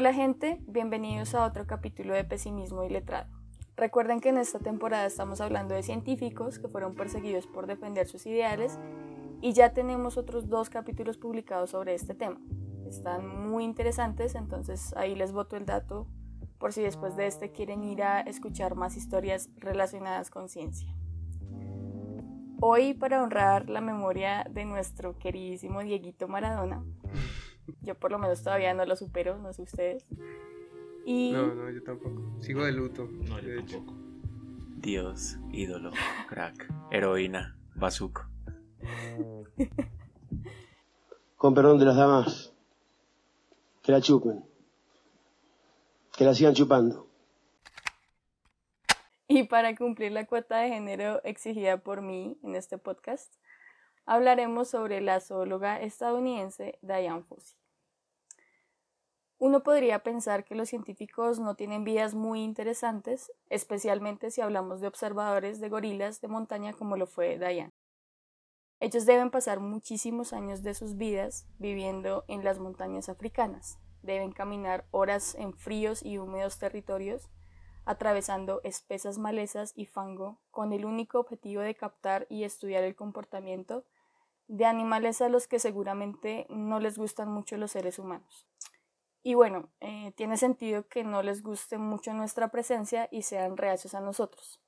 Hola gente, bienvenidos a otro capítulo de Pesimismo y Letrado. Recuerden que en esta temporada estamos hablando de científicos que fueron perseguidos por defender sus ideales y ya tenemos otros dos capítulos publicados sobre este tema. Están muy interesantes, entonces ahí les voto el dato por si después de este quieren ir a escuchar más historias relacionadas con ciencia. Hoy, para honrar la memoria de nuestro queridísimo Dieguito Maradona, yo por lo menos todavía no lo supero, no sé ustedes. Y... No, no, yo tampoco. Sigo de luto. No, yo tampoco. Dios, ídolo, crack, heroína, bazuco. Con perdón de las damas, que la chupen. Que la sigan chupando. Y para cumplir la cuota de género exigida por mí en este podcast, hablaremos sobre la zoóloga estadounidense Diane Fossey. Uno podría pensar que los científicos no tienen vidas muy interesantes, especialmente si hablamos de observadores de gorilas de montaña como lo fue Diane. Ellos deben pasar muchísimos años de sus vidas viviendo en las montañas africanas. Deben caminar horas en fríos y húmedos territorios atravesando espesas malezas y fango con el único objetivo de captar y estudiar el comportamiento de animales a los que seguramente no les gustan mucho los seres humanos. Y bueno, eh, tiene sentido que no les guste mucho nuestra presencia y sean reacios a nosotros.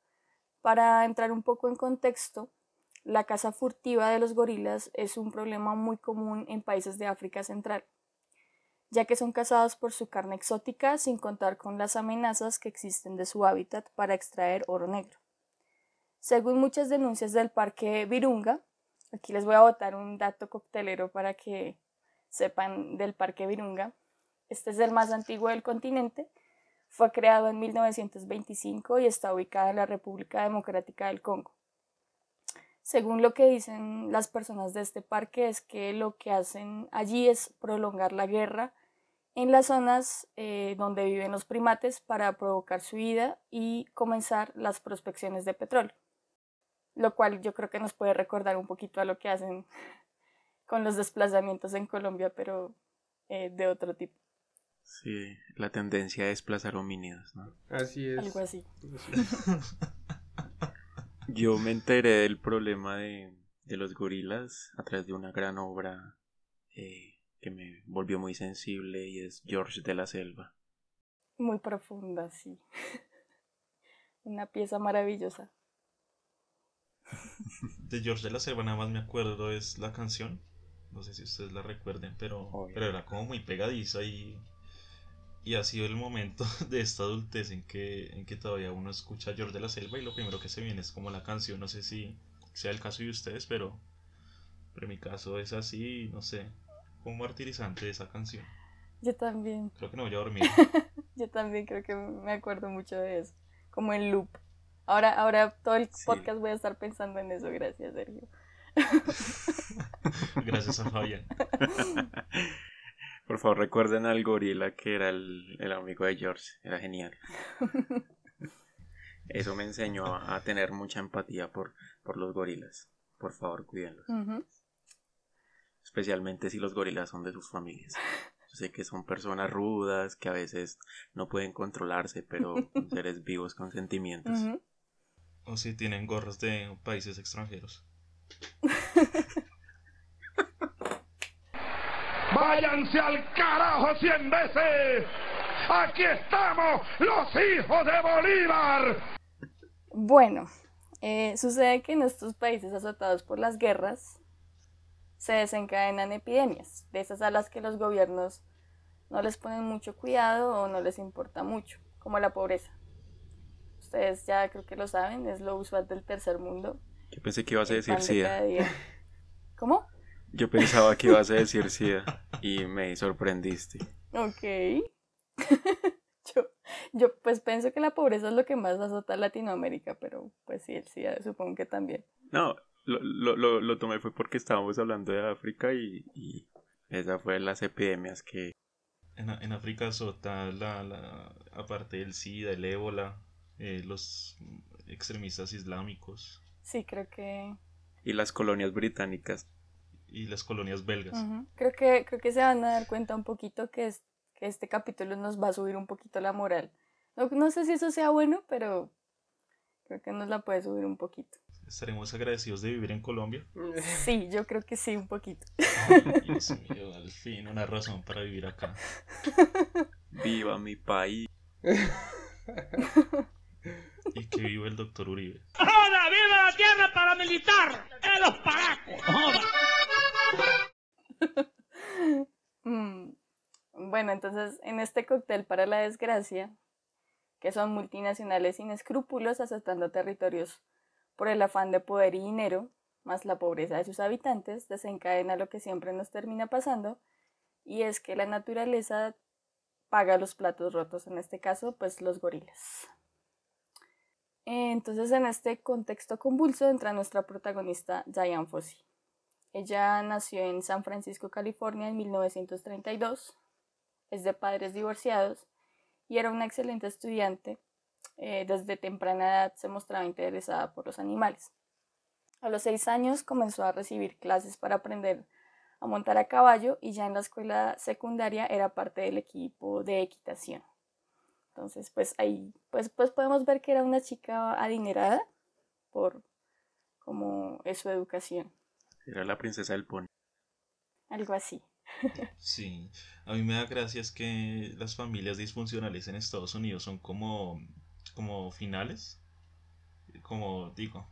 Para entrar un poco en contexto, la caza furtiva de los gorilas es un problema muy común en países de África Central ya que son cazados por su carne exótica sin contar con las amenazas que existen de su hábitat para extraer oro negro. Según muchas denuncias del Parque Virunga, aquí les voy a botar un dato coctelero para que sepan del Parque Virunga. Este es el más antiguo del continente, fue creado en 1925 y está ubicado en la República Democrática del Congo. Según lo que dicen las personas de este parque es que lo que hacen allí es prolongar la guerra en las zonas eh, donde viven los primates para provocar su vida y comenzar las prospecciones de petróleo. Lo cual yo creo que nos puede recordar un poquito a lo que hacen con los desplazamientos en Colombia, pero eh, de otro tipo. Sí, la tendencia a desplazar homínidos, ¿no? Así es. Algo así. yo me enteré del problema de, de, los gorilas a través de una gran obra eh, que me volvió muy sensible y es George de la Selva. Muy profunda, sí. Una pieza maravillosa. De George de la Selva nada más me acuerdo es la canción. No sé si ustedes la recuerden, pero, pero era como muy pegadiza y, y ha sido el momento de esta adultez en que, en que todavía uno escucha George de la Selva y lo primero que se viene es como la canción. No sé si sea el caso de ustedes, pero, pero en mi caso es así, no sé un martirizante esa canción. Yo también. Creo que no voy a dormir. Yo también creo que me acuerdo mucho de eso. Como en loop. Ahora, ahora todo el podcast voy a estar pensando en eso. Gracias, Sergio. Gracias a Fabián. Por favor, recuerden al gorila que era el, amigo de George. Era genial. Eso me enseñó a, tener mucha empatía por, por los gorilas. Por favor, cuídenlos especialmente si los gorilas son de sus familias. Yo sé que son personas rudas, que a veces no pueden controlarse, pero seres vivos con sentimientos. O si tienen gorras de países extranjeros. ¡Váyanse al carajo cien veces! ¡Aquí estamos, los hijos de Bolívar! Bueno, eh, sucede que en estos países azotados por las guerras, se desencadenan epidemias, de esas a las que los gobiernos no les ponen mucho cuidado o no les importa mucho, como la pobreza. Ustedes ya creo que lo saben, es lo usual del tercer mundo. Yo pensé que ibas a decir SIDA. ¿Cómo? Yo pensaba que ibas a decir SIDA y me sorprendiste. Ok. yo, yo pues pienso que la pobreza es lo que más azota a Latinoamérica, pero pues sí, el SIDA supongo que también. No, lo, lo, lo, tomé fue porque estábamos hablando de África y, y esa fue las epidemias que... En, en África azota la, la, aparte del SIDA, el ébola, eh, los extremistas islámicos. Sí, creo que... Y las colonias británicas. Y las colonias belgas. Creo que creo que se van a dar cuenta un poquito que, es, que este capítulo nos va a subir un poquito la moral. No, no sé si eso sea bueno, pero creo que nos la puede subir un poquito. ¿Estaremos agradecidos de vivir en Colombia? Sí, yo creo que sí, un poquito. Dios mío, al fin, una razón para vivir acá. Viva mi país. y que viva el doctor Uribe. ¡Joda! ¡Viva la tierra paramilitar! ¡En los paracos! Mm, bueno, entonces en este cóctel para la desgracia, que son multinacionales sin escrúpulos asaltando territorios por el afán de poder y dinero, más la pobreza de sus habitantes, desencadena lo que siempre nos termina pasando, y es que la naturaleza paga los platos rotos, en este caso, pues los gorilas. Entonces, en este contexto convulso entra nuestra protagonista Diane Fossey. Ella nació en San Francisco, California, en 1932, es de padres divorciados y era una excelente estudiante eh, desde temprana edad se mostraba interesada por los animales. A los seis años comenzó a recibir clases para aprender a montar a caballo y ya en la escuela secundaria era parte del equipo de equitación. Entonces, pues ahí pues, pues podemos ver que era una chica adinerada por como su educación. Era la princesa del pony. Algo así. Sí, a mí me da gracia que las familias disfuncionales en Estados Unidos son como como finales. Como digo,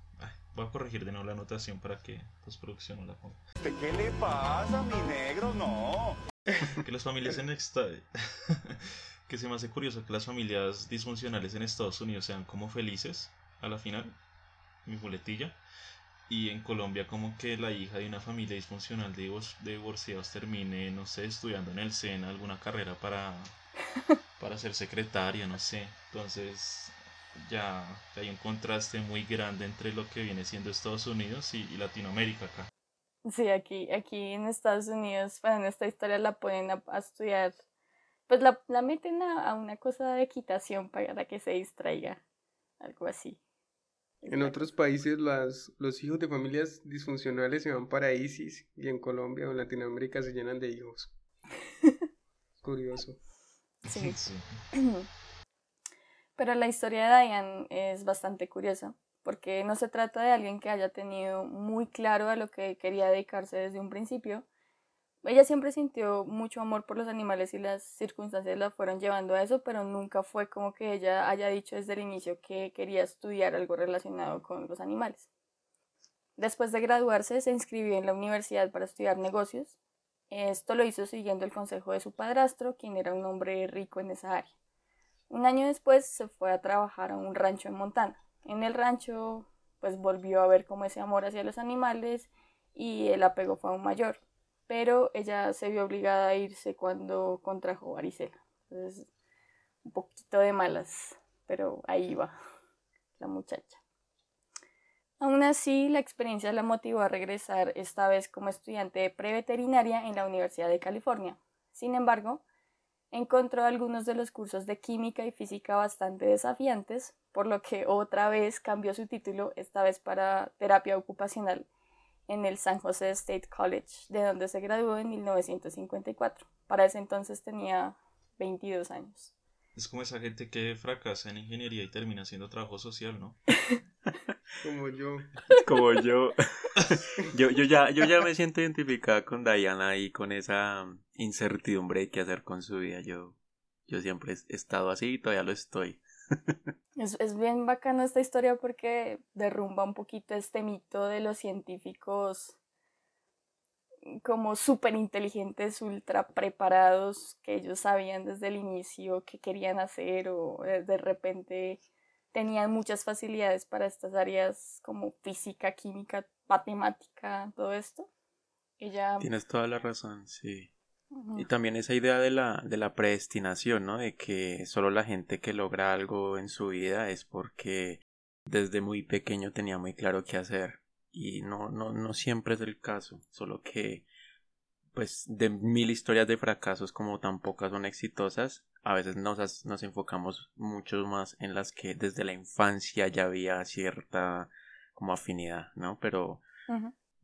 voy a corregir de nuevo la anotación para que postproducción no la ponga. ¿Qué le pasa, mi negro? No. que las familias en que se me hace curioso que las familias disfuncionales en Estados Unidos sean como felices a la final, mi boletilla. Y en Colombia como que la hija de una familia disfuncional de, divorciados termine, no sé, estudiando en el SENA alguna carrera para para ser secretaria, no sé. Entonces ya hay un contraste muy grande entre lo que viene siendo Estados Unidos y, Latinoamérica acá. Sí, aquí, aquí en Estados Unidos, bueno, en esta historia la pueden a, estudiar, pues la, la meten a, una cosa de equitación para que se distraiga, algo así. En otros países las, los hijos de familias disfuncionales se van para ISIS y en Colombia o en Latinoamérica se llenan de hijos. Curioso. Sí. Pero la historia de Diane es bastante curiosa, porque no se trata de alguien que haya tenido muy claro a lo que quería dedicarse desde un principio. Ella siempre sintió mucho amor por los animales y las circunstancias la fueron llevando a eso, pero nunca fue como que ella haya dicho desde el inicio que quería estudiar algo relacionado con los animales. Después de graduarse, se inscribió en la universidad para estudiar negocios esto lo hizo siguiendo el consejo de su padrastro, quien era un hombre rico en esa área. Un año después se fue a trabajar a un rancho en Montana. En el rancho, pues volvió a ver como ese amor hacia los animales y el apego fue aún mayor. Pero ella se vio obligada a irse cuando contrajo varicela. Entonces, un poquito de malas, pero ahí va la muchacha. Aún así, la experiencia la motivó a regresar esta vez como estudiante de preveterinaria en la Universidad de California. Sin embargo, encontró algunos de los cursos de química y física bastante desafiantes, por lo que otra vez cambió su título, esta vez para terapia ocupacional, en el San Jose State College, de donde se graduó en 1954. Para ese entonces tenía 22 años. Es como esa gente que fracasa en ingeniería y termina haciendo trabajo social, ¿no? Como yo. Como yo. yo, yo, ya, yo ya me siento identificada con Diana y con esa incertidumbre de qué hacer con su vida. Yo, yo siempre he estado así y todavía lo estoy. Es, es bien bacana esta historia porque derrumba un poquito este mito de los científicos como súper inteligentes, ultra preparados, que ellos sabían desde el inicio qué querían hacer o de repente tenían muchas facilidades para estas áreas como física, química, matemática, todo esto. Ella... Tienes toda la razón, sí. Y también esa idea de la, de la predestinación, ¿no? De que solo la gente que logra algo en su vida es porque desde muy pequeño tenía muy claro qué hacer. Y no, no, no siempre es el caso, solo que pues de mil historias de fracasos como tan pocas son exitosas, a veces nos, nos enfocamos mucho más en las que desde la infancia ya había cierta como afinidad, ¿no? Pero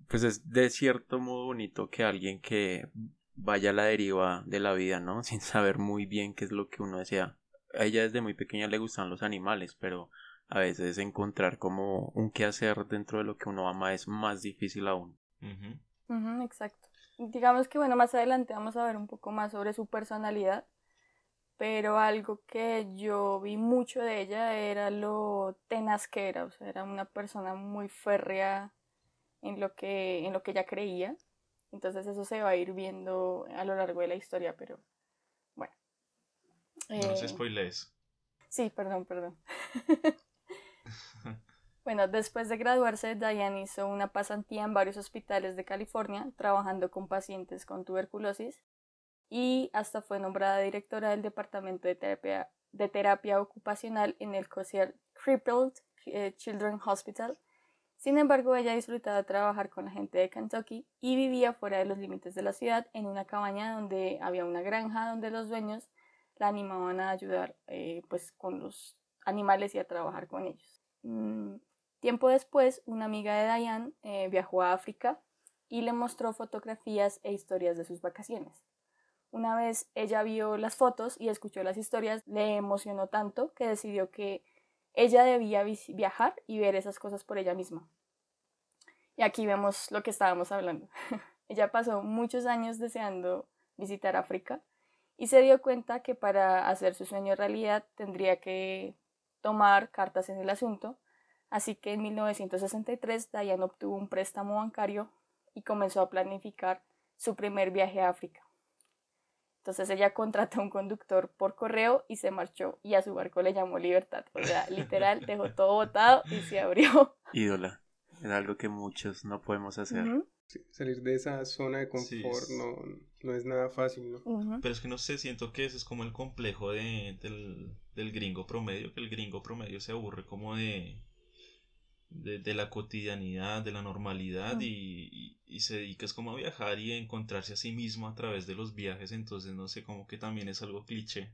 pues es de cierto modo bonito que alguien que vaya a la deriva de la vida, ¿no? Sin saber muy bien qué es lo que uno desea. A ella desde muy pequeña le gustan los animales, pero a veces encontrar como un qué hacer dentro de lo que uno ama es más difícil aún. exacto. Digamos que bueno, más adelante vamos a ver un poco más sobre su personalidad, pero algo que yo vi mucho de ella era lo tenaz que era, o sea, era una persona muy férrea en lo que, en lo que ella creía. Entonces eso se va a ir viendo a lo largo de la historia, pero bueno. No se eh, spoilees. Sí, perdón, perdón. Bueno, después de graduarse, Diane hizo una pasantía en varios hospitales de California, trabajando con pacientes con tuberculosis, y hasta fue nombrada directora del Departamento de Terapia, de terapia Ocupacional en el Cossier Crippled eh, Children's Hospital. Sin embargo, ella disfrutaba trabajar con la gente de Kentucky y vivía fuera de los límites de la ciudad en una cabaña donde había una granja donde los dueños la animaban a ayudar eh, pues, con los animales y a trabajar con ellos. Mm, Tiempo después, una amiga de Diane eh, viajó a África y le mostró fotografías e historias de sus vacaciones. Una vez ella vio las fotos y escuchó las historias, le emocionó tanto que decidió que ella debía viajar y ver esas cosas por ella misma. Y aquí vemos lo que estábamos hablando. ella pasó muchos años deseando visitar África y se dio cuenta que para hacer su sueño realidad tendría que tomar cartas en el asunto Así que en 1963 Diane obtuvo un préstamo bancario y comenzó a planificar su primer viaje a África. Entonces ella contrató a un conductor por correo y se marchó y a su barco le llamó Libertad. O sea, literal, dejó todo botado y se abrió. Ídola. Es algo que muchos no podemos hacer. salir de esa zona de confort no, no, es nada fácil, ¿no? Pero es que no sé, siento que ese es como el complejo de, del, del gringo promedio, que el gringo promedio se aburre como de de, la cotidianidad, de la normalidad y, se dedica es como a viajar y a encontrarse a sí mismo a través de los viajes, entonces no sé, como que también es algo cliché.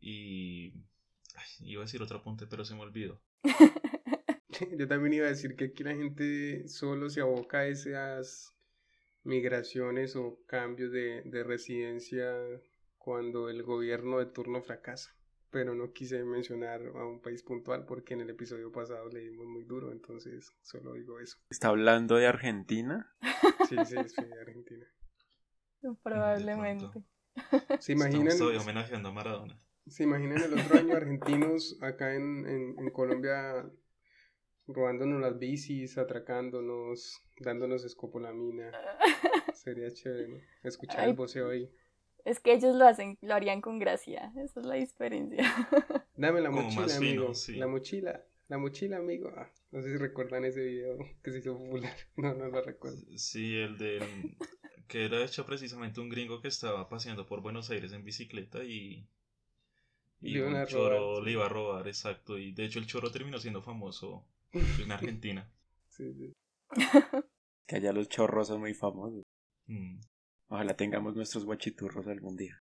Y iba a decir otro apunte, pero se me olvidó. Yo también iba a decir que aquí la gente solo se aboca a esas migraciones o cambios de, de residencia cuando el gobierno de turno fracasa pero no quise mencionar a un país puntual porque en el episodio pasado le dimos muy duro, entonces solo digo eso. ¿Está hablando de Argentina? Sí, sí, sí, de Argentina. Probablemente. ¿Se imaginan? Estoy homenajeando a Maradona. ¿Se imaginan el otro año argentinos acá en, en, Colombia robándonos las bicis, atracándonos, dándonos escopolamina? Sería chévere, Escuchar el voceo ahí. Es que ellos lo hacen, lo harían con gracia. Esa es la diferencia. Dame la mochila, amigo. La mochila, la mochila, amigo. Ah, no sé si recuerdan ese video que se hizo popular. No, no lo recuerdo. Sí, el de que era hecho precisamente un gringo que estaba paseando por Buenos Aires en bicicleta y y un choro le iba a robar, exacto. Y de hecho el choro terminó siendo famoso en Argentina. sí, sí. que allá los chorros son muy famosos. Mm. Ojalá tengamos nuestros guachiturros algún día.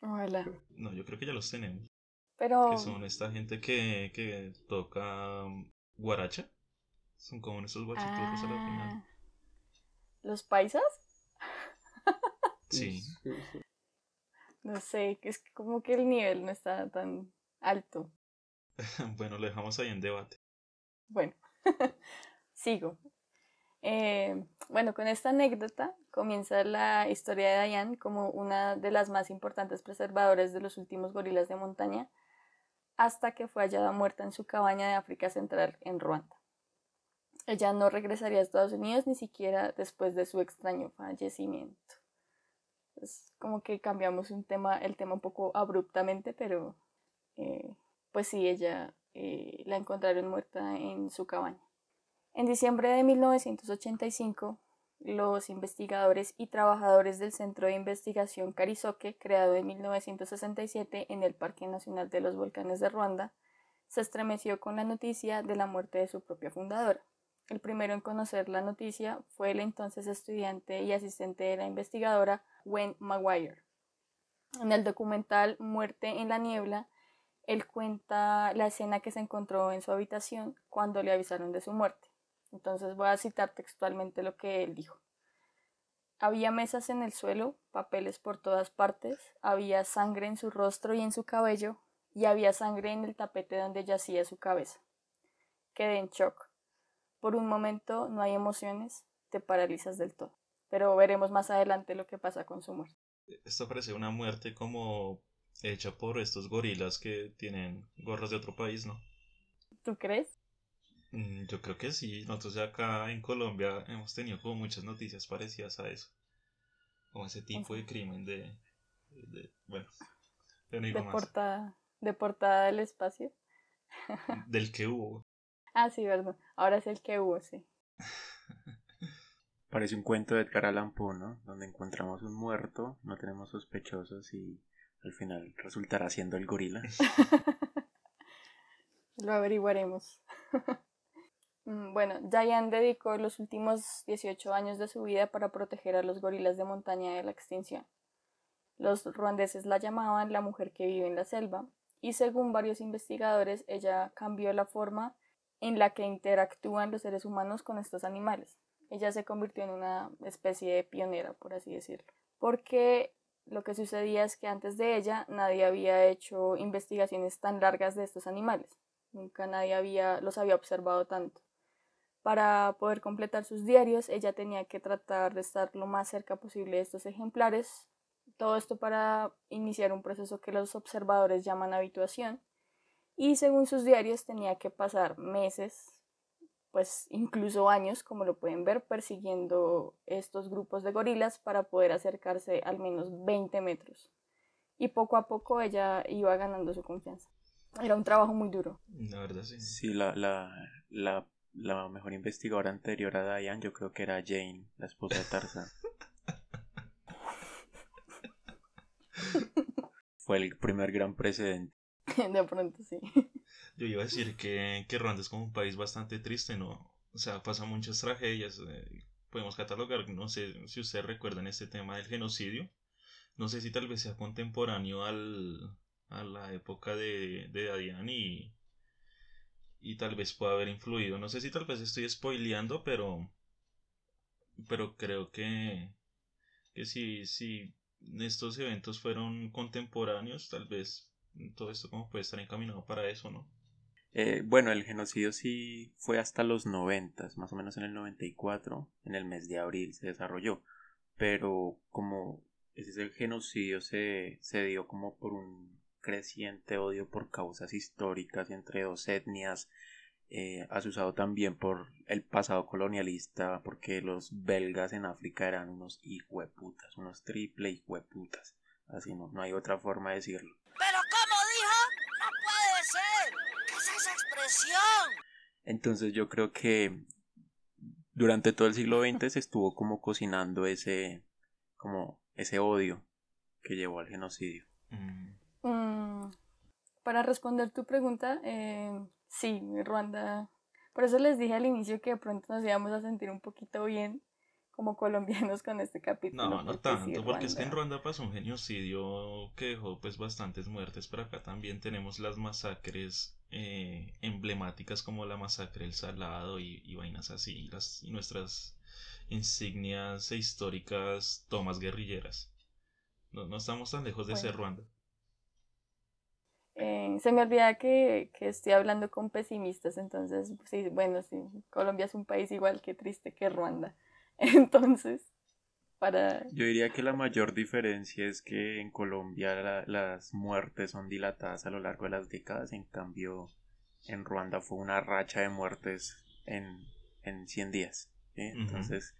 Ojalá. No, yo creo que ya los tenemos. Pero... Que son esta gente que, que toca um, guaracha. Son como esos guachiturros a la final. Ah. ¿Los paisas? sí. No sé, es como que el nivel no está tan alto. bueno, lo dejamos ahí en debate. Bueno, sigo. Eh, bueno, con esta anécdota comienza la historia de Diane como una de las más importantes preservadoras de los últimos gorilas de montaña, hasta que fue hallada muerta en su cabaña de África Central en Ruanda. Ella no regresaría a Estados Unidos ni siquiera después de su extraño fallecimiento. Es como que cambiamos un tema, el tema un poco abruptamente, pero eh, pues sí, ella eh, la encontraron muerta en su cabaña. En diciembre de 1985, los investigadores y trabajadores del Centro de Investigación Carizoque, creado en 1967 en el Parque Nacional de los Volcanes de Ruanda, se estremeció con la noticia de la muerte de su propia fundadora. El primero en conocer la noticia fue el entonces estudiante y asistente de la investigadora Gwen Maguire. En el documental Muerte en la Niebla, él cuenta la escena que se encontró en su habitación cuando le avisaron de su muerte. Entonces voy a citar textualmente lo que él dijo. Había mesas en el suelo, papeles por todas partes, había sangre en su rostro y en su cabello, y había sangre en el tapete donde yacía su cabeza. Quedé en shock. Por un momento no hay emociones, te paralizas del todo. Pero veremos más adelante lo que pasa con su muerte. Esto parece una muerte como hecha por estos gorilas que tienen gorras de otro país, ¿no? ¿Tú crees? Mm, yo creo que sí. Nosotros acá en Colombia hemos tenido como muchas noticias parecidas a eso. Como ese tipo de crimen de... bueno, de, Portada, de portada del espacio. del que hubo. Ah, sí, verdad. Ahora es el que hubo, sí. Parece un cuento de Edgar Allan Poe, ¿no? Donde encontramos un muerto, no tenemos sospechosos y al final resultará siendo el gorila. Lo averiguaremos. Mm, bueno, Diane dedicó los últimos 18 años de su vida para proteger a los gorilas de montaña de la extinción. Los ruandeses la llamaban la mujer que vive en la selva, y según varios investigadores, ella cambió la forma en la que interactúan los seres humanos con estos animales. Ella se convirtió en una especie de pionera, por así decirlo, porque lo que sucedía es que antes de ella nadie había hecho investigaciones tan largas de estos animales. Nunca nadie había, los había observado tanto. Para poder completar sus diarios, ella tenía que tratar de estar lo más cerca posible de estos ejemplares. Todo esto para iniciar un proceso que los observadores llaman habituación. Y según sus diarios tenía que pasar meses, pues incluso años, como lo pueden ver, persiguiendo estos grupos de gorilas para poder acercarse al menos 20 metros. Y poco a poco ella iba ganando su confianza. Era un trabajo muy duro. La verdad, sí. Sí, la, la, la, la mejor investigadora anterior a Diane yo creo que era Jane, la esposa de Tarzan. Fue el primer gran precedente. De pronto sí. Yo iba a decir que, que Ruanda es como un país bastante triste, ¿no? O sea, pasan muchas tragedias. Eh, podemos catalogar, no sé si ustedes recuerdan este tema del genocidio. No sé si tal vez sea contemporáneo al, a la época de, de Dadian y, y tal vez pueda haber influido. No sé si tal vez estoy spoileando, pero, pero creo que, que si, si estos eventos fueron contemporáneos, tal vez todo esto como puede estar encaminado para eso, ¿no? Eh, bueno, el genocidio sí fue hasta los noventas, más o menos en el 94, en el mes de abril se desarrolló, pero como ese genocidio se, se dio como por un creciente odio por causas históricas entre dos etnias, eh, asusado también por el pasado colonialista, porque los belgas en África eran unos hijueputas, unos triple hijueputas, así no, no hay otra forma de decirlo. ¿Pero cómo dijo? ¡No puede ser! ¿Qué es esa expresión? Entonces yo creo que durante todo el siglo XX se estuvo como cocinando ese, como ese odio que llevó al genocidio. Mm. Mm, para responder tu pregunta, eh, sí, Ruanda. Por eso les dije al inicio que de pronto nos íbamos a sentir un poquito bien como colombianos con este capítulo. No, no tanto, porque es que en Ruanda pasó un genocidio que dejó pues bastantes muertes, pero acá también tenemos las masacres eh, emblemáticas como la masacre del Salado y, vainas así, las, y nuestras insignias e históricas tomas guerrilleras. No, no estamos tan lejos de ser Ruanda. Eh, se me olvida que, que, estoy hablando con pesimistas, entonces, sí, bueno, sí, Colombia es un país igual que triste que Ruanda. Entonces, para... Yo diría que la mayor diferencia es que en Colombia las muertes son dilatadas a lo largo de las décadas, en cambio en Ruanda fue una racha de muertes en, en 100 días. Entonces,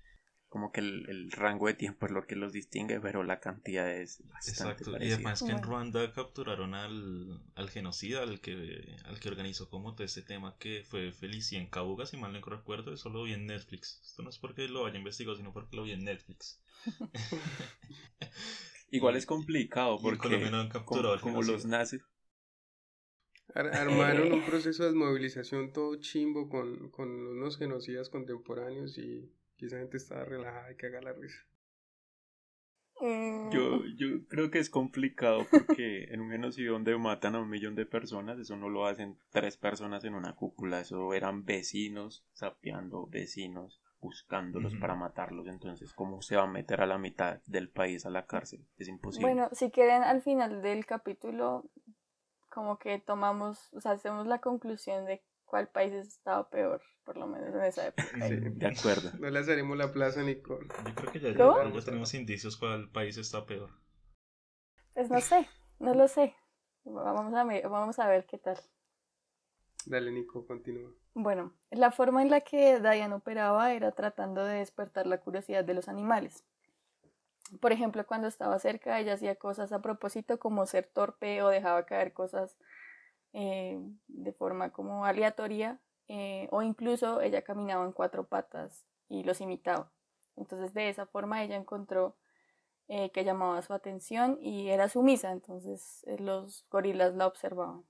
como que el, rango de tiempo es lo que los distingue, pero la cantidad es bastante Exacto. Y además que en Ruanda capturaron al, al genocida, al que, al que organizó como todo este tema que fue Felicien Cabuga, si mal no recuerdo, eso lo vi en Netflix. Esto no es porque lo haya investigado, sino porque lo vi en Netflix. Igual es complicado porque como, como los nazis armaron un proceso de desmovilización todo chimbo con, con unos genocidas contemporáneos y que esa gente estaba relajada y que haga la risa. Mm. Yo, yo creo que es complicado porque en un genocidio donde matan a un millón de personas, eso no lo hacen tres personas en una cúpula, eso eran vecinos sapeando vecinos buscándolos para matarlos. Entonces, ¿cómo se va a meter a la mitad del país a la cárcel? Es imposible. Bueno, si quieren, al final del capítulo, como que tomamos, o sea, hacemos la conclusión de cuál país estaba peor, por lo menos en esa época. Sí, de acuerdo. No le haremos la plaza, Nicole. Yo creo que ya, ya, ya tenemos indicios cuál país está peor. Pues no sé, no lo sé. Vamos a ver, vamos a ver qué tal. Dale, Nico, continúa. Bueno, la forma en la que Diane operaba era tratando de despertar la curiosidad de los animales. Por ejemplo, cuando estaba cerca, ella hacía cosas a propósito como ser torpe o dejaba caer cosas eh, de forma como aleatoria eh, o incluso ella caminaba en cuatro patas y los imitaba. Entonces de esa forma ella encontró eh, que llamaba su atención y era sumisa, entonces los gorilas la observaban.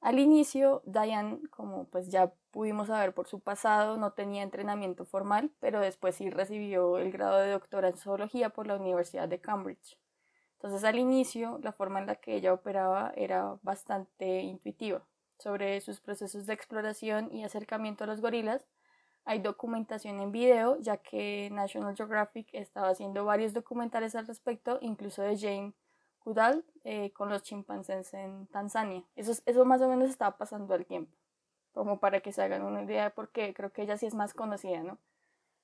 Al inicio, Diane, como pues ya pudimos saber por su pasado, no tenía entrenamiento formal, pero después sí recibió el grado de doctora en zoología por la Universidad de Cambridge. Entonces al inicio, la forma en la que ella operaba era bastante intuitiva. Sobre sus procesos de exploración y acercamiento a los gorilas, hay documentación en video, ya que National Geographic estaba haciendo varios documentales al respecto, incluso de Jane Goodall eh, con los chimpancés en Tanzania. Eso, eso más o menos estaba pasando al tiempo, como para que se hagan una idea, porque creo que ella sí es más conocida, ¿no?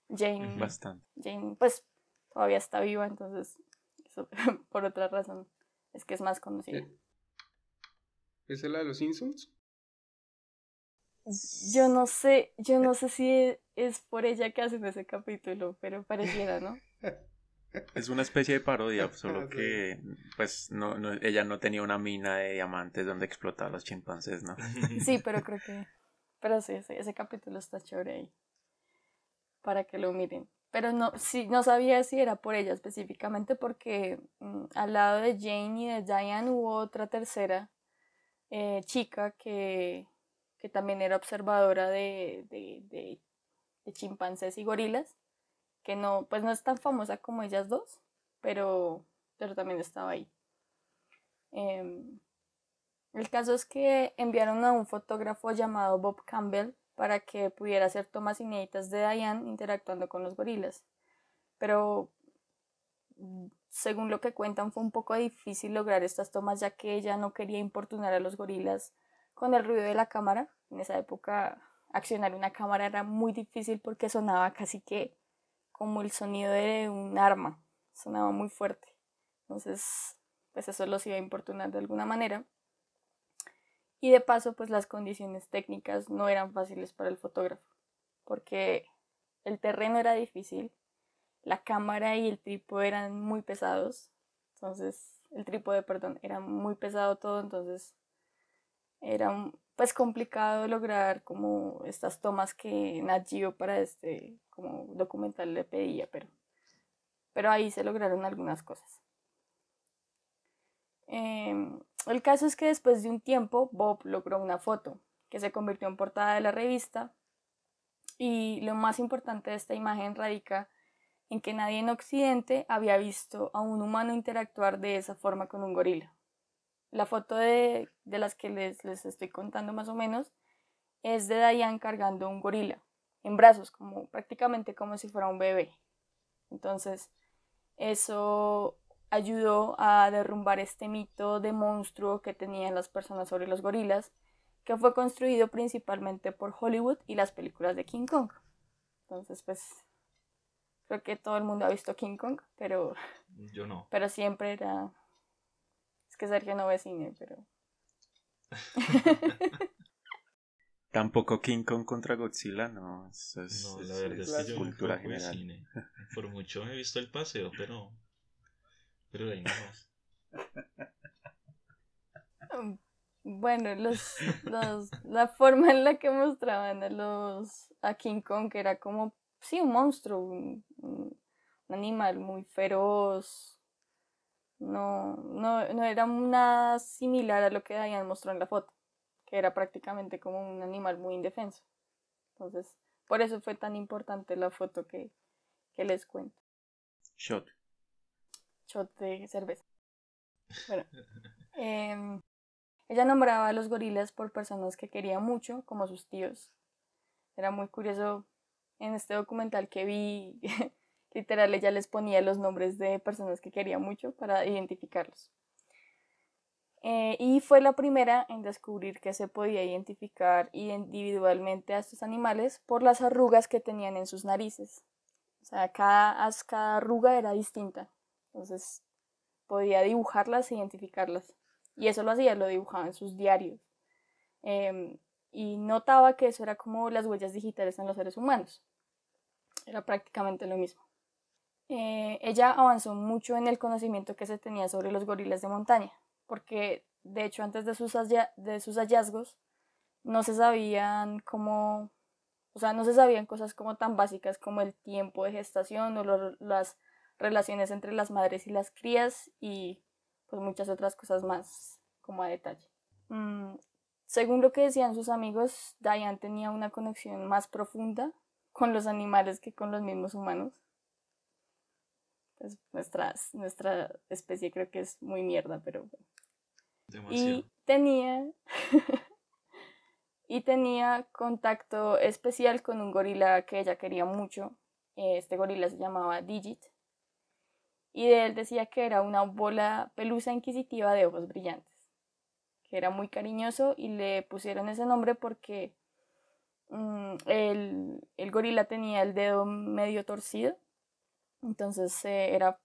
Jane. Bastante. Jane, pues todavía está viva, entonces, por otra razón, es que es más conocida. ¿Es la de los Simpsons? Yo no sé, yo no sé si es por ella que hacen ese capítulo, pero pareciera, ¿no? Es una especie de parodia, solo que pues no, no, ella no tenía una mina de diamantes donde explotaba a los chimpancés, ¿no? Sí, pero creo que... Pero sí, sí, ese capítulo está chévere ahí. Para que lo miren. Pero no, no sabía si era por ella específicamente porque mm, al lado de Jane y de Diane hubo otra tercera eh, chica que, que también era observadora de, de, de, de chimpancés y gorilas que no, pues no es tan famosa como ellas dos, pero, pero también estaba ahí. Em, el caso es que enviaron a un fotógrafo llamado Bob Campbell para que pudiera hacer tomas inéditas de Diane interactuando con los gorilas. Pero según lo que cuentan fue un poco difícil lograr estas tomas ya que ella no quería importunar a los gorilas con el ruido de la cámara. En esa época accionar una cámara era muy difícil porque sonaba casi que como el sonido de un arma, sonaba muy fuerte. Entonces, pues eso los iba a importunar de alguna manera. Y de paso, pues las condiciones técnicas no eran fáciles para el fotógrafo, porque el terreno era difícil, la cámara y el trípode eran muy pesados, entonces, el trípode, perdón, era muy pesado todo, entonces era pues complicado lograr como estas tomas que Nat para este como documental le pedía, pero, pero ahí se lograron algunas cosas. Em, el caso es que después de un tiempo Bob logró una foto que se convirtió en portada de la revista y lo más importante de esta imagen radica en que nadie en Occidente había visto a un humano interactuar de esa forma con un gorila. La foto de, las que les, les, estoy contando más o menos es de Diane cargando un gorila en brazos, como prácticamente como si fuera un bebé. Entonces, eso ayudó a derrumbar este mito de monstruo que tenían las personas sobre los gorilas, que fue construido principalmente por Hollywood y las películas de King Kong. Entonces, pues, creo que todo el mundo ha visto King Kong, pero... Yo no. Pero siempre era... Es que Sergio no ve cine, pero... Tampoco King Kong contra Godzilla, no. Eso es, no, la verdad es, que yo cultura general. Cine. Por mucho he visto el paseo, pero. Pero ahí. Bueno, los, los, la forma en la que mostraban a los a King Kong que era como sí un monstruo, un, un animal muy feroz. No, no, no era nada similar a lo que Diane mostró en la foto que era prácticamente como un animal muy indefenso. Entonces, por eso fue tan importante la foto que, que les cuento. Shot. De cerveza. Em, ella nombraba a los gorilas por personas que quería mucho, como sus tíos. Era muy curioso en este documental que vi, literal, ella les ponía los nombres de personas que quería mucho para identificarlos. Eh, y fue la primera en descubrir que se podía identificar individualmente a estos animales por las arrugas que tenían en sus narices. O sea, cada arruga era distinta. Entonces podía dibujarlas e identificarlas. Y eso lo hacía, lo dibujaba en sus diarios. Em, y notaba que eso era como las huellas digitales en los seres humanos. Era prácticamente lo mismo. Eh, ella avanzó mucho en el conocimiento que se tenía sobre los gorilas de montaña, porque de hecho antes de sus, de sus hallazgos no se sabían cómo, o sea, no se sabían cosas como tan básicas como el tiempo de gestación o las relaciones entre las madres y las crías y pues muchas otras cosas más como a detalle. Mm, según lo que decían sus amigos, Diane tenía una conexión más profunda con los animales que con los mismos humanos. Pues nuestra especie creo que es muy mierda, pero Y tenía, y tenía contacto especial con un gorila que ella quería mucho. Este gorila se llamaba Digit. Y de él decía que era una bola pelusa inquisitiva de ojos brillantes que era muy cariñoso y le pusieron ese nombre porque mm, el, gorila tenía el dedo medio torcido, entonces eh, era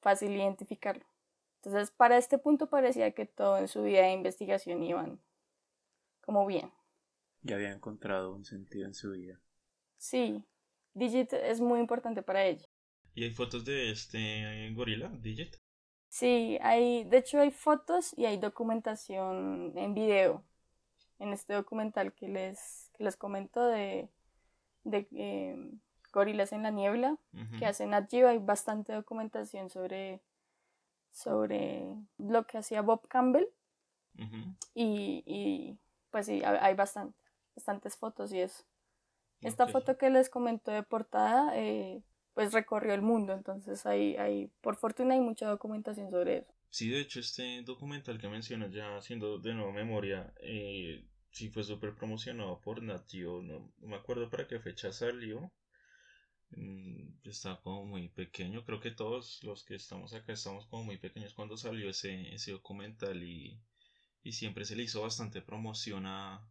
fácil identificarlo. Entonces, para este punto parecía que todo en su vida de investigación iban como bien. Ya había encontrado un sentido en su vida. Sí, Digit es muy importante para ella. ¿Y hay fotos de este gorila, Digit? Sí, hay, de hecho hay fotos y hay documentación en video. En este documental que les, que les comento de, de em, Gorilas en la Niebla, que hacen Nat hay bastante documentación sobre, sobre lo que hacía Bob Campbell. y, y, pues sí, hay bastante, bastantes fotos y eso. Esta foto que les comento de portada eh, pues recorrió el mundo, entonces hay, hay, por fortuna hay mucha documentación sobre eso. Sí, de hecho este documental que mencionas, ya haciendo de nuevo memoria, eh, sí fue súper promocionado por Nat no, me acuerdo para qué fecha salió, mm, está como muy pequeño, creo que todos los que estamos acá estamos como muy pequeños cuando salió ese, ese documental y, y siempre se le hizo bastante promoción a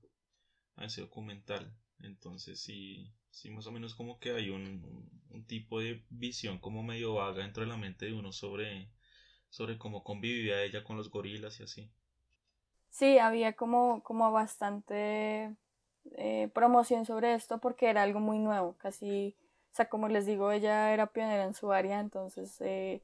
ese documental, entonces sí Sí, más o menos como que hay un, un, tipo de visión como medio vaga dentro de la mente de uno sobre, sobre cómo convivía ella con los gorilas y así. Sí, había como, como bastante eh, promoción sobre esto porque era algo muy nuevo, casi, o sea, como les digo, ella era pionera en su área, entonces eh,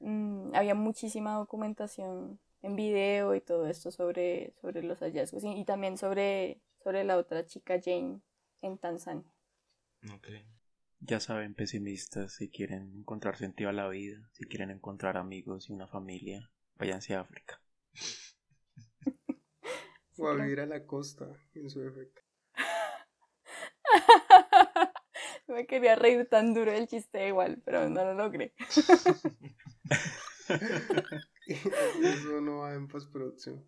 mm, había muchísima documentación en video y todo esto sobre, sobre los hallazgos y, y también sobre, sobre la otra chica Jane en Tanzania. Ya saben, pesimistas, si quieren encontrar sentido a la vida, si quieren encontrar amigos y una familia, váyanse a África. o a vivir a la costa, en su efecto. Me quería reír tan duro el chiste igual, pero no lo logré. Eso no va en postproducción.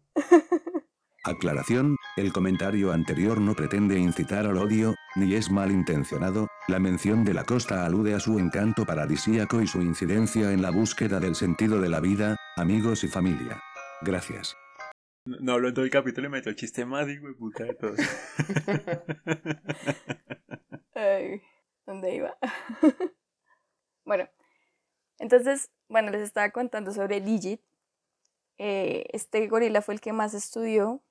Aclaración, el comentario anterior no pretende incitar al odio, ni es malintencionado, la mención de la costa alude a su encanto paradisíaco y su incidencia en la búsqueda del sentido de la vida, amigos y familia. Gracias. No, hablo en todo el capítulo y meto el chiste más de puta de todos. Ay, ¿dónde iba? bueno, entonces, bueno, les estaba contando sobre Digit. Eh, este gorila fue el que más estudió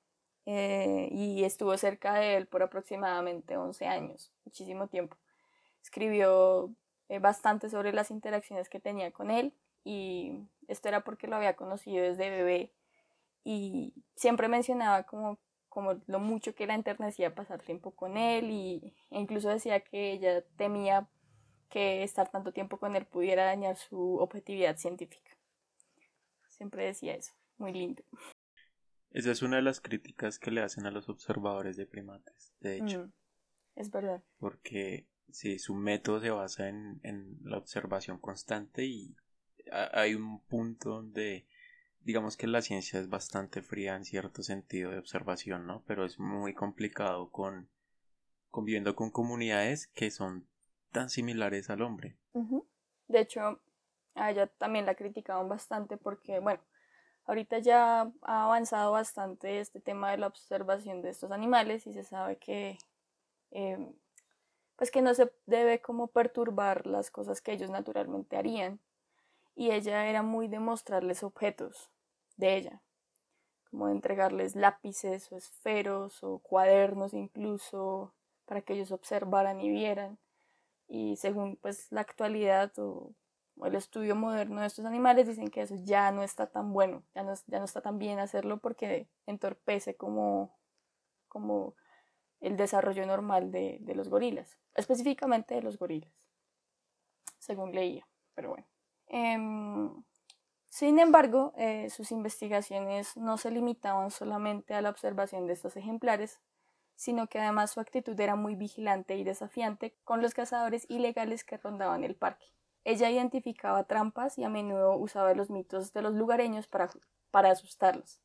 eh, y estuvo cerca de él por aproximadamente 11 años, muchísimo tiempo. Escribió eh, bastante sobre las interacciones que tenía con él y esto era porque lo había conocido desde bebé y siempre mencionaba como, como lo mucho que la enternecía pasar tiempo con él y, e incluso decía que ella temía que estar tanto tiempo con él pudiera dañar su objetividad científica. Siempre decía eso, muy lindo. Esa es una de las críticas que le hacen a los observadores de primates, de hecho. Mm, es verdad. Porque si su método se basa en, en la observación constante y hay un punto donde digamos que la ciencia es bastante fría en cierto sentido de observación, ¿no? Pero es muy complicado con conviviendo con comunidades que son tan similares al hombre. De hecho, a ella también la criticaban bastante porque, bueno, ahorita ya ha avanzado bastante este tema de la observación de estos animales y se sabe que, em, pues que no se debe como perturbar las cosas que ellos naturalmente harían. Y ella era muy de mostrarles objetos de ella, como de entregarles lápices o esferos o cuadernos incluso para que ellos observaran y vieran. Y según pues la actualidad o el estudio moderno de estos animales dicen que eso ya no está tan bueno, ya no, ya no está tan bien hacerlo porque entorpece como, como el desarrollo normal de, los gorilas, específicamente de los gorilas, según leía, pero bueno. Em, sin embargo, eh, sus investigaciones no se limitaban solamente a la observación de estos ejemplares, sino que además su actitud era muy vigilante y desafiante con los cazadores ilegales que rondaban el parque. Ella identificaba trampas y a menudo usaba los mitos de los lugareños para, asustarlos.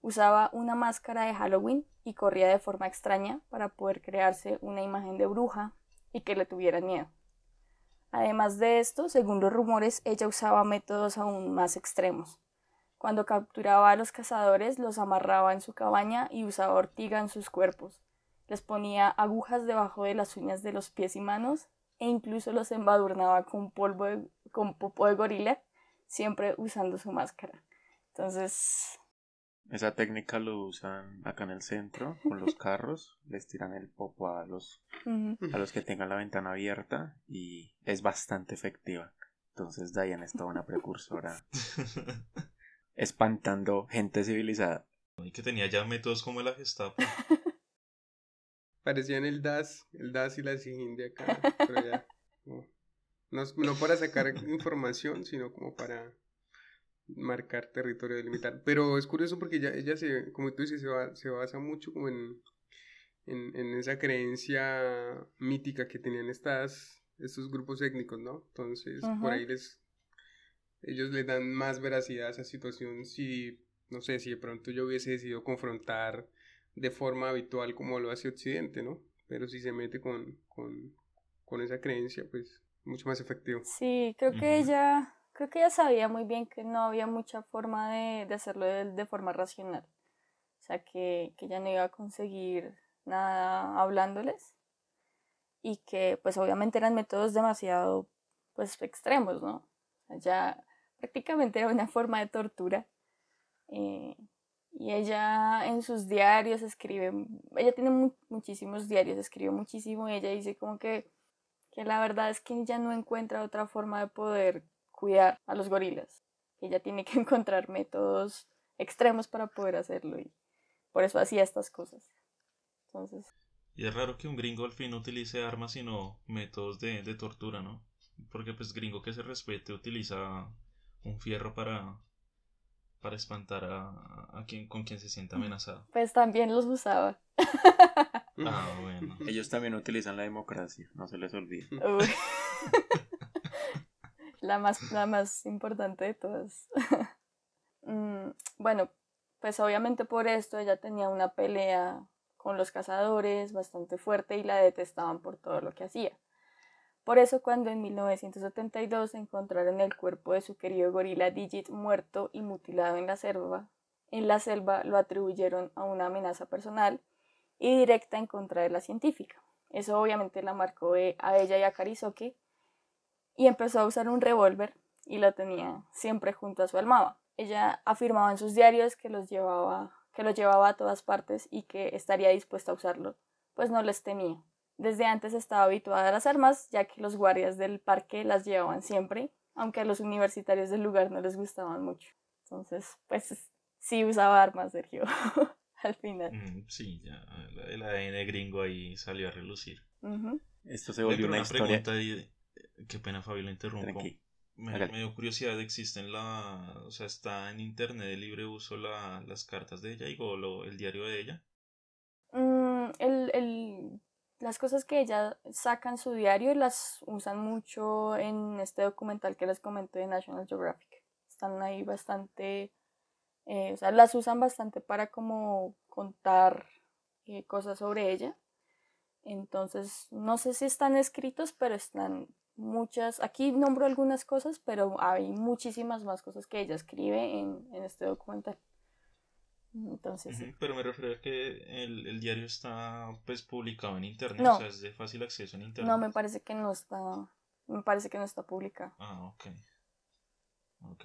Usaba una máscara de Halloween y corría de forma extraña para poder crearse una imagen de bruja y que le tuvieran miedo. Además de esto, según los rumores, ella usaba métodos aún más extremos. Cuando capturaba a los cazadores, los amarraba en su cabaña y usaba ortiga en sus cuerpos. Les ponía agujas debajo de las uñas de los pies y manos e incluso los embadurnaba con polvo de, con popo de gorila, siempre usando su máscara. Entonces... Esa técnica lo usan acá en el centro con los carros, les tiran el popo a los, a los que tengan la ventana abierta y es bastante efectiva. Entonces Diane es toda una precursora espantando gente civilizada. Y que tenía ya métodos como la Gestapo. Parecían el DAS, el DAS y la SIGIN de acá, pero ya, no, para sacar información, sino como para marcar territorio delimitar. Pero es curioso porque ella, ella se, como tú dices, se, se basa mucho como en, en, esa creencia mítica que tenían estas, estos grupos étnicos, ¿no? Entonces, por ahí les, ellos le dan más veracidad a esa situación si, no sé, si de pronto yo hubiese decidido confrontar de forma habitual como lo hace Occidente, ¿no? Pero si se mete con, con, esa creencia, pues mucho más efectivo. Sí, creo que ella, creo que ella sabía muy bien que no había mucha forma de, hacerlo de, forma racional. O sea, que, que ella no iba a conseguir nada hablándoles y que pues obviamente eran métodos demasiado pues extremos, ¿no? ya prácticamente era una forma de tortura. Eh, y ella en sus diarios escribe, ella tiene muchísimos diarios, escribe muchísimo y ella dice como que, que la verdad es que ella no encuentra otra forma de poder cuidar a los gorilas. Ella tiene que encontrar métodos extremos para poder hacerlo y por eso hacía estas cosas. Entonces... Y es raro que un gringo al fin no utilice armas sino métodos de, de tortura, ¿no? Porque pues gringo que se respete utiliza un fierro para para espantar a, quien, con quien se sienta amenazado. Pues también los usaba. Ah, bueno. Ellos también utilizan la democracia, no se les olvide. la, más, la más importante de todas. Mm, bueno, pues obviamente por esto ella tenía una pelea con los cazadores bastante fuerte y la detestaban por todo lo que hacía. Por eso cuando en 1972 encontraron el cuerpo de su querido gorila Digit muerto y mutilado en la selva, en la selva lo atribuyeron a una amenaza personal y directa en contra de la científica. Eso obviamente la marcó a ella y a Karisoki y empezó a usar un revólver y lo tenía siempre junto a su almohada. Ella afirmaba en sus diarios que los llevaba que lo llevaba a todas partes y que estaría dispuesta a usarlo, pues no les temía. Desde antes estaba habituada a las armas, ya que los guardias del parque las llevaban siempre, aunque a los universitarios del lugar no les gustaban mucho. Entonces, pues sí usaba armas, Sergio, al final. Mm, sí, ya el ADN gringo ahí salió a relucir. Esto se volvió una, historia. Pregunta qué pena, Fabio, la interrumpo. Me, dio curiosidad, ¿existen la... o sea, está en internet de libre uso la, las cartas de ella y o el diario de ella? Mm, el, el las cosas que ella saca en su diario las usan mucho en este documental que les comenté de National Geographic. Están ahí bastante, eh, o sea, las usan bastante para como contar eh, cosas sobre ella. Entonces, no sé si están escritos, pero están muchas, aquí nombro algunas cosas, pero hay muchísimas más cosas que ella escribe en, en este documental. Entonces, Pero me refiero a que el, el, diario está pues publicado en internet, o sea, es de fácil acceso en internet. No, me parece que no está, me parece que no está publicado. Ah, ok. Ok.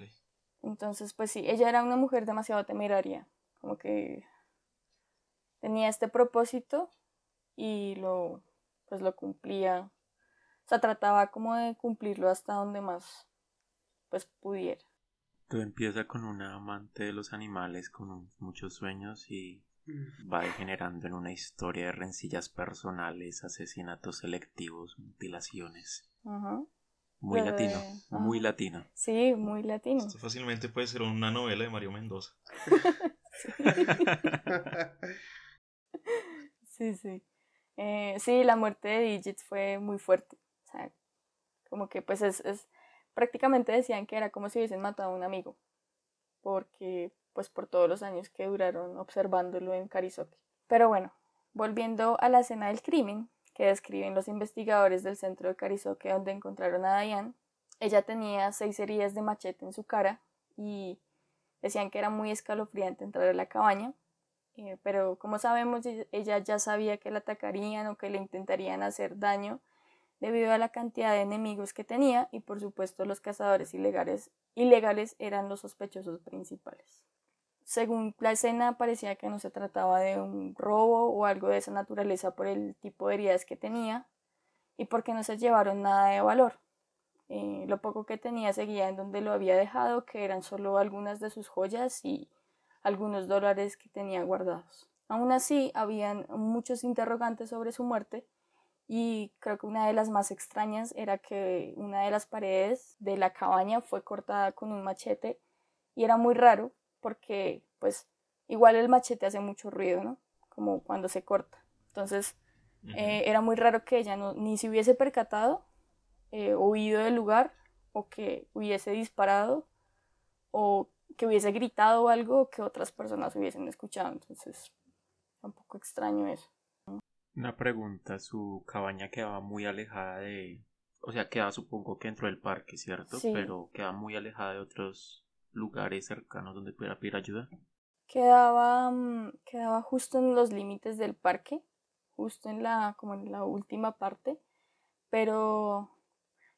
Entonces, pues sí, ella era una mujer demasiado temeraria, como que tenía este propósito y lo, pues lo cumplía o sea, trataba como de cumplirlo hasta donde más pues pudiera. Todo empieza con una amante de los animales con muchos sueños y mm. va degenerando en una historia de rencillas personales, asesinatos selectivos, mutilaciones. Muy latino, muy latino. Sí, muy latino. Esto fácilmente puede ser una novela de Mario Mendoza. sí, sí. Eh, sí, la muerte de Digits fue muy fuerte. O sea, como que pues es, es, prácticamente decían que era como si hubiesen matado a un amigo, porque pues por todos los años que duraron observándolo en Karisoke. Pero bueno, volviendo a la escena del crimen que describen los investigadores del centro de Karisoke donde encontraron a Diane, ella tenía seis heridas de machete en su cara y decían que era muy escalofriante entrar a la cabaña, eh, pero como sabemos ella ya sabía que la atacarían o que le intentarían hacer daño debido a la cantidad de enemigos que tenía y por supuesto los cazadores ilegales, ilegales eran los sospechosos principales. Según la escena parecía que no se trataba de un robo o algo de esa naturaleza por el tipo de heridas que tenía y porque no se llevaron nada de valor. Eh, lo poco que tenía seguía en donde lo había dejado, que eran solo algunas de sus joyas y algunos dólares que tenía guardados. Aún así, habían muchos interrogantes sobre su muerte y creo que una de las más extrañas era que una de las paredes de la cabaña fue cortada con un machete y era muy raro porque pues igual el machete hace mucho ruido, ¿no? Como cuando se corta. Entonces eh, era muy raro que ella no, ni se hubiese percatado, eh, huido del lugar o que hubiese disparado o que hubiese gritado algo que otras personas hubiesen escuchado. Entonces, un poco extraño eso. Una pregunta, su cabaña quedaba muy alejada de, o sea, quedaba supongo que dentro del parque, ¿cierto? Pero quedaba muy alejada de otros lugares cercanos donde pudiera pedir ayuda. Quedaba, mm, quedaba justo en los límites del parque, justo en la, como en la última parte, pero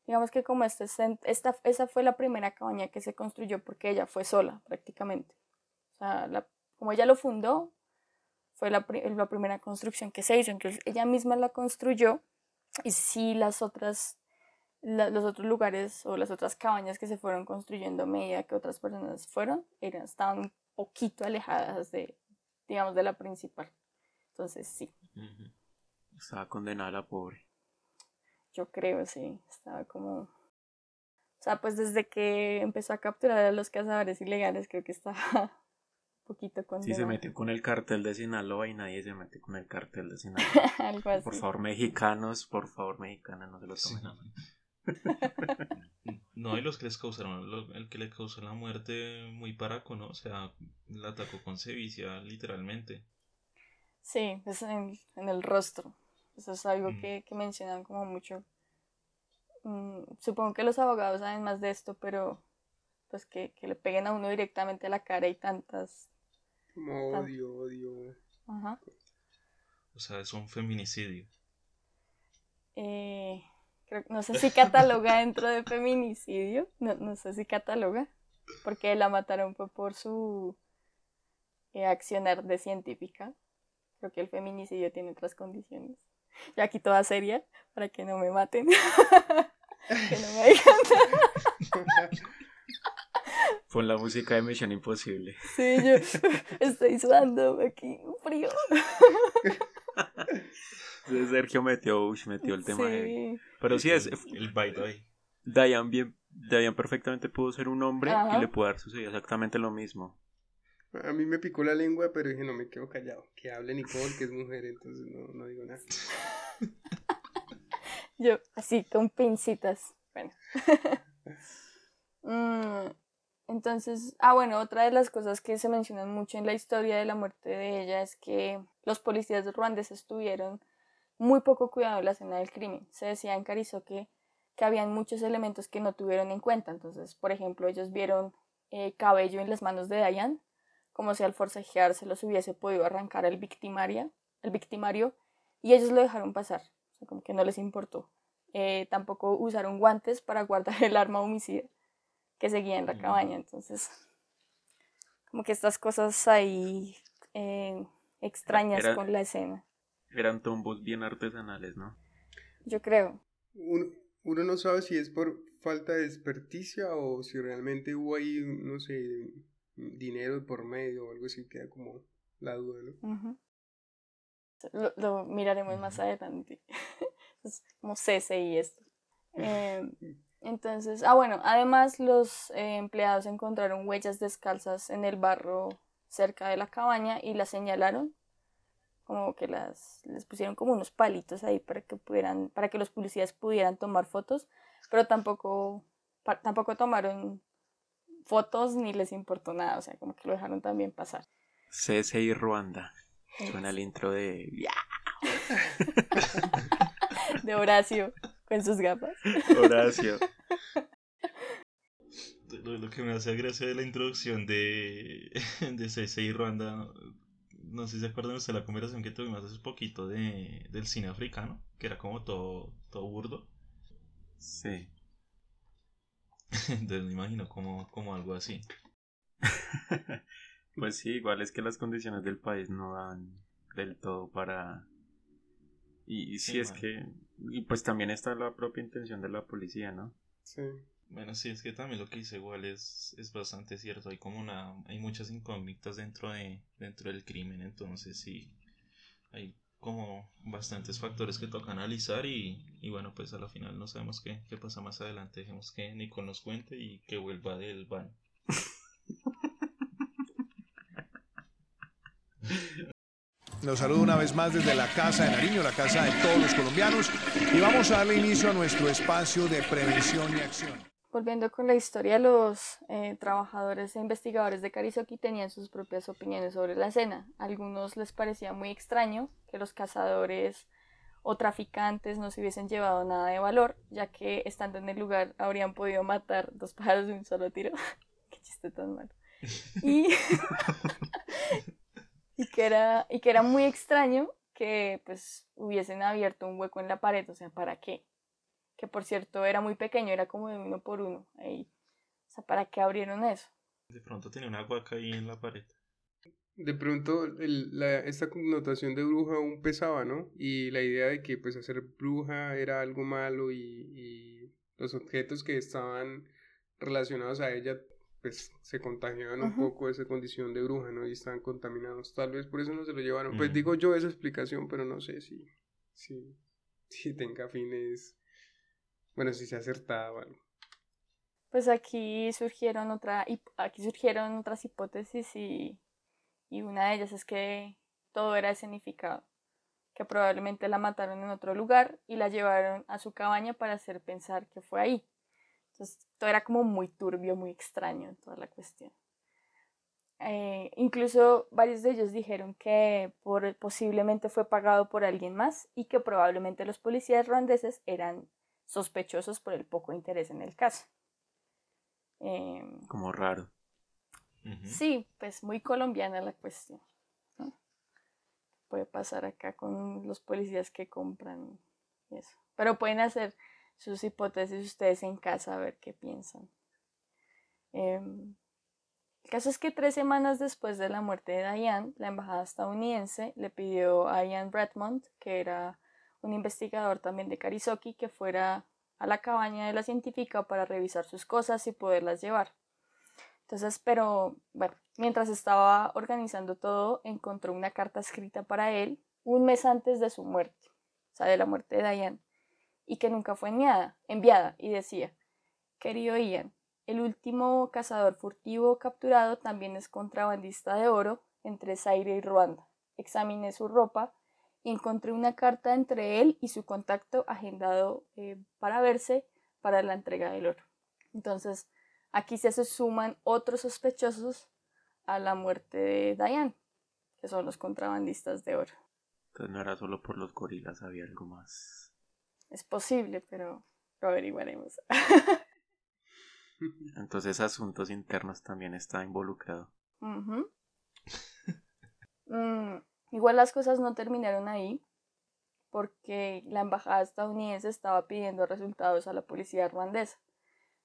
digamos que como este, esta, esa fue la primera cabaña que se construyó porque ella fue sola prácticamente. O sea, la, como ella lo fundó, fue la, primera construcción que se hizo. Entonces ella misma la construyó y sí las otras, los otros lugares o las otras cabañas que se fueron construyendo a medida que otras personas fueron, eran, estaban un poquito alejadas de, digamos, de la principal. Entonces sí. Estaba condenada la pobre. Yo creo, sí. Estaba como... O sea, pues desde que empezó a capturar a los cazadores ilegales, creo que estaba poquito con Sí, se metió con el cartel de Sinaloa y nadie se mete con el cartel de Sinaloa. Algo así. Por favor, mexicanos, por favor, mexicanas, no se lo tomen No, y los que les causaron, el que le causó la muerte muy paraco, ¿no? O sea, la atacó con sevicia, literalmente. Sí, es en, el rostro. Eso es algo mm. que, que, mencionan como mucho. Mm, supongo que los abogados saben más de esto, pero pues que, que le peguen a uno directamente a la cara y tantas Odio, odio. Ajá. O sea, es un feminicidio. Eh, no sé si cataloga dentro de feminicidio. No, no sé si cataloga. Porque la mataron fue por su eh, accionar de científica. Creo que el feminicidio tiene otras condiciones. Y aquí toda seria, para que no me maten. que no me digan Pon la música de Mission Imposible. Sí, yo estoy sudando aquí, frío. Sergio metió, metió el tema. Sí. Pero sí es. El baito ahí. Diane, bien, Diane perfectamente pudo ser un hombre y le pudo dar sucedido exactamente lo mismo. A mí me picó la lengua, pero dije, no me quedo callado. Que hable Nicole, que es mujer, entonces no, no digo nada. Yo, así, con pincitas. Bueno. mm, entonces, ah, bueno, otra de las cosas que se mencionan mucho en la historia de la muerte de ella es que los policías ruandeses tuvieron muy poco cuidado en la escena del crimen. Se decía en Carizo que, habían muchos elementos que no tuvieron en cuenta. Entonces, por ejemplo, ellos vieron eh, cabello en las manos de Dayan, como si al forcejear se los hubiese podido arrancar el, victimaria, el victimario, y ellos lo dejaron pasar, como que no les importó. Eh, tampoco usaron guantes para guardar el arma homicida que seguía en la mm. cabaña, entonces, como que estas cosas ahí eh, extrañas con la escena. Eran tumbos bien artesanales, ¿no? Yo creo. Uno, uno no sabe si es por falta de experticia o si realmente hubo ahí, no sé, dinero por medio o algo así, queda como la duda, ¿no? lo, miraremos más adelante. es como CCI esto. Em, entonces, ah bueno, además los eh, empleados encontraron huellas descalzas en el barro cerca de la cabaña y las señalaron como que las les pusieron como unos palitos ahí para que pudieran para que los policías pudieran tomar fotos pero tampoco tampoco tomaron fotos ni les importó nada o sea como que lo dejaron también pasar. CSI Ruanda suena el intro de de Horacio con sus gafas Horacio lo, que me hace gracia de la introducción de, de CSI Ruanda no sé si se acuerdan de la conversación que tuvimos hace poquito de, del cine africano, que era como todo, todo burdo. Sí. Entonces me imagino como, como algo así. pues sí, igual es que las condiciones del país no dan del todo para... Y, sí, es que... Y pues también está la propia intención de la policía, ¿no? Sí. Bueno, sí, es que también lo que dice igual es, es bastante cierto. Hay como una, hay muchas incógnitas dentro de, dentro del crimen, entonces sí, hay como bastantes factores que toca analizar y, y bueno, pues a la final no sabemos qué, qué pasa más adelante. Dejemos que Nico nos cuente y que vuelva del van. Los saludo una vez más desde la Casa de Nariño, la casa de todos los colombianos, y vamos a darle inicio a nuestro espacio de prevención y acción. Volviendo con la historia, los eh, trabajadores e investigadores de Carizoki tenían sus propias opiniones sobre la escena. A algunos les parecía muy extraño que los cazadores o traficantes no se hubiesen llevado nada de valor, ya que estando en el lugar habrían podido matar dos pájaros de un solo tiro. Qué chiste tan malo. Y, y, que era, y que era muy extraño que pues hubiesen abierto un hueco en la pared, o sea, ¿para qué? que por cierto era muy pequeño, era como de uno por uno. Ahí. O sea, ¿para qué abrieron eso? De pronto tenía una huaca ahí en la pared. De pronto la, esta connotación de bruja aún pesaba, ¿no? Y la idea de que pues hacer bruja era algo malo y, y los objetos que estaban relacionados a ella pues se contagiaban un poco de esa condición de bruja, ¿no? Y estaban contaminados. Tal vez por eso no se lo llevaron. Pues mm. digo yo esa explicación, pero no sé si, si, si tenga fines bueno, si se ha acertado algo. Pues aquí surgieron, otra, aquí surgieron otras hipótesis y, y una de ellas es que todo era escenificado, que probablemente la mataron en otro lugar y la llevaron a su cabaña para hacer pensar que fue ahí. Entonces todo era como muy turbio, muy extraño en toda la cuestión. Eh, incluso varios de ellos dijeron que por, posiblemente fue pagado por alguien más y que probablemente los policías ruandeses eran sospechosos por el poco interés en el caso. Em, Como raro. Sí, pues muy colombiana la cuestión. Puede pasar acá con los policías que compran eso. Pero pueden hacer sus hipótesis ustedes en casa a ver qué piensan. Em, el caso es que tres semanas después de la muerte de Diane, la embajada estadounidense le pidió a Ian Bradmont, que era un investigador también de Karisoki que fuera a la cabaña de la científica para revisar sus cosas y poderlas llevar. Entonces, pero bueno, mientras estaba organizando todo, encontró una carta escrita para él un mes antes de su muerte, o sea, de la muerte de Diane, y que nunca fue enviada, enviada y decía, querido Ian, el último cazador furtivo capturado también es contrabandista de oro entre Zaire y Ruanda. Examiné su ropa encontré una carta entre él y su contacto agendado eh, para verse para la entrega del oro. Entonces, aquí se suman otros sospechosos a la muerte de Diane, que son los contrabandistas de oro. Entonces no era solo por los gorilas, había algo más. Es posible, pero lo averiguaremos. Entonces asuntos internos también está involucrado. Mm, igual las cosas no terminaron ahí porque la embajada estadounidense estaba pidiendo resultados a la policía ruandesa.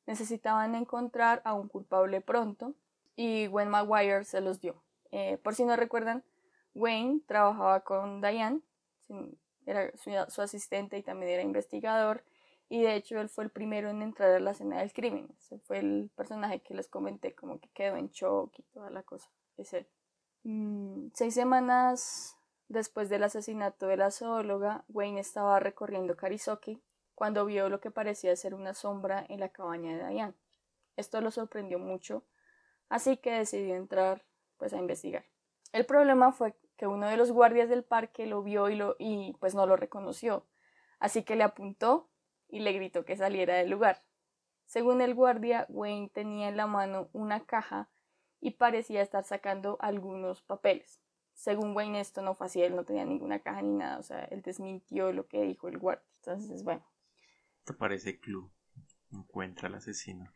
Necesitaban encontrar a un culpable pronto y Wayne Maguire se los dio. Eh, por si no recuerdan, Wayne trabajaba con Diane, era su, asistente y también era investigador, y de hecho él fue el primero en entrar a la escena del crimen. Ese fue el personaje que les comenté, como que quedó en shock y toda la cosa. Es él. Mm, seis semanas después del asesinato de la zoóloga, Wayne estaba recorriendo Karisoki cuando vio lo que parecía ser una sombra en la cabaña de Diane. Esto lo sorprendió mucho, así que decidió entrar pues a investigar. El problema fue que uno de los guardias del parque lo vio y, lo, y pues no lo reconoció, así que le apuntó y le gritó que saliera del lugar. Según el guardia, Wayne tenía en la mano una caja y parecía estar sacando algunos papeles. Según Wayne esto no fue así, él no tenía ninguna caja ni nada, o sea, él desmintió lo que dijo el guardia. Entonces, bueno. Te parece club. Encuentra al asesino.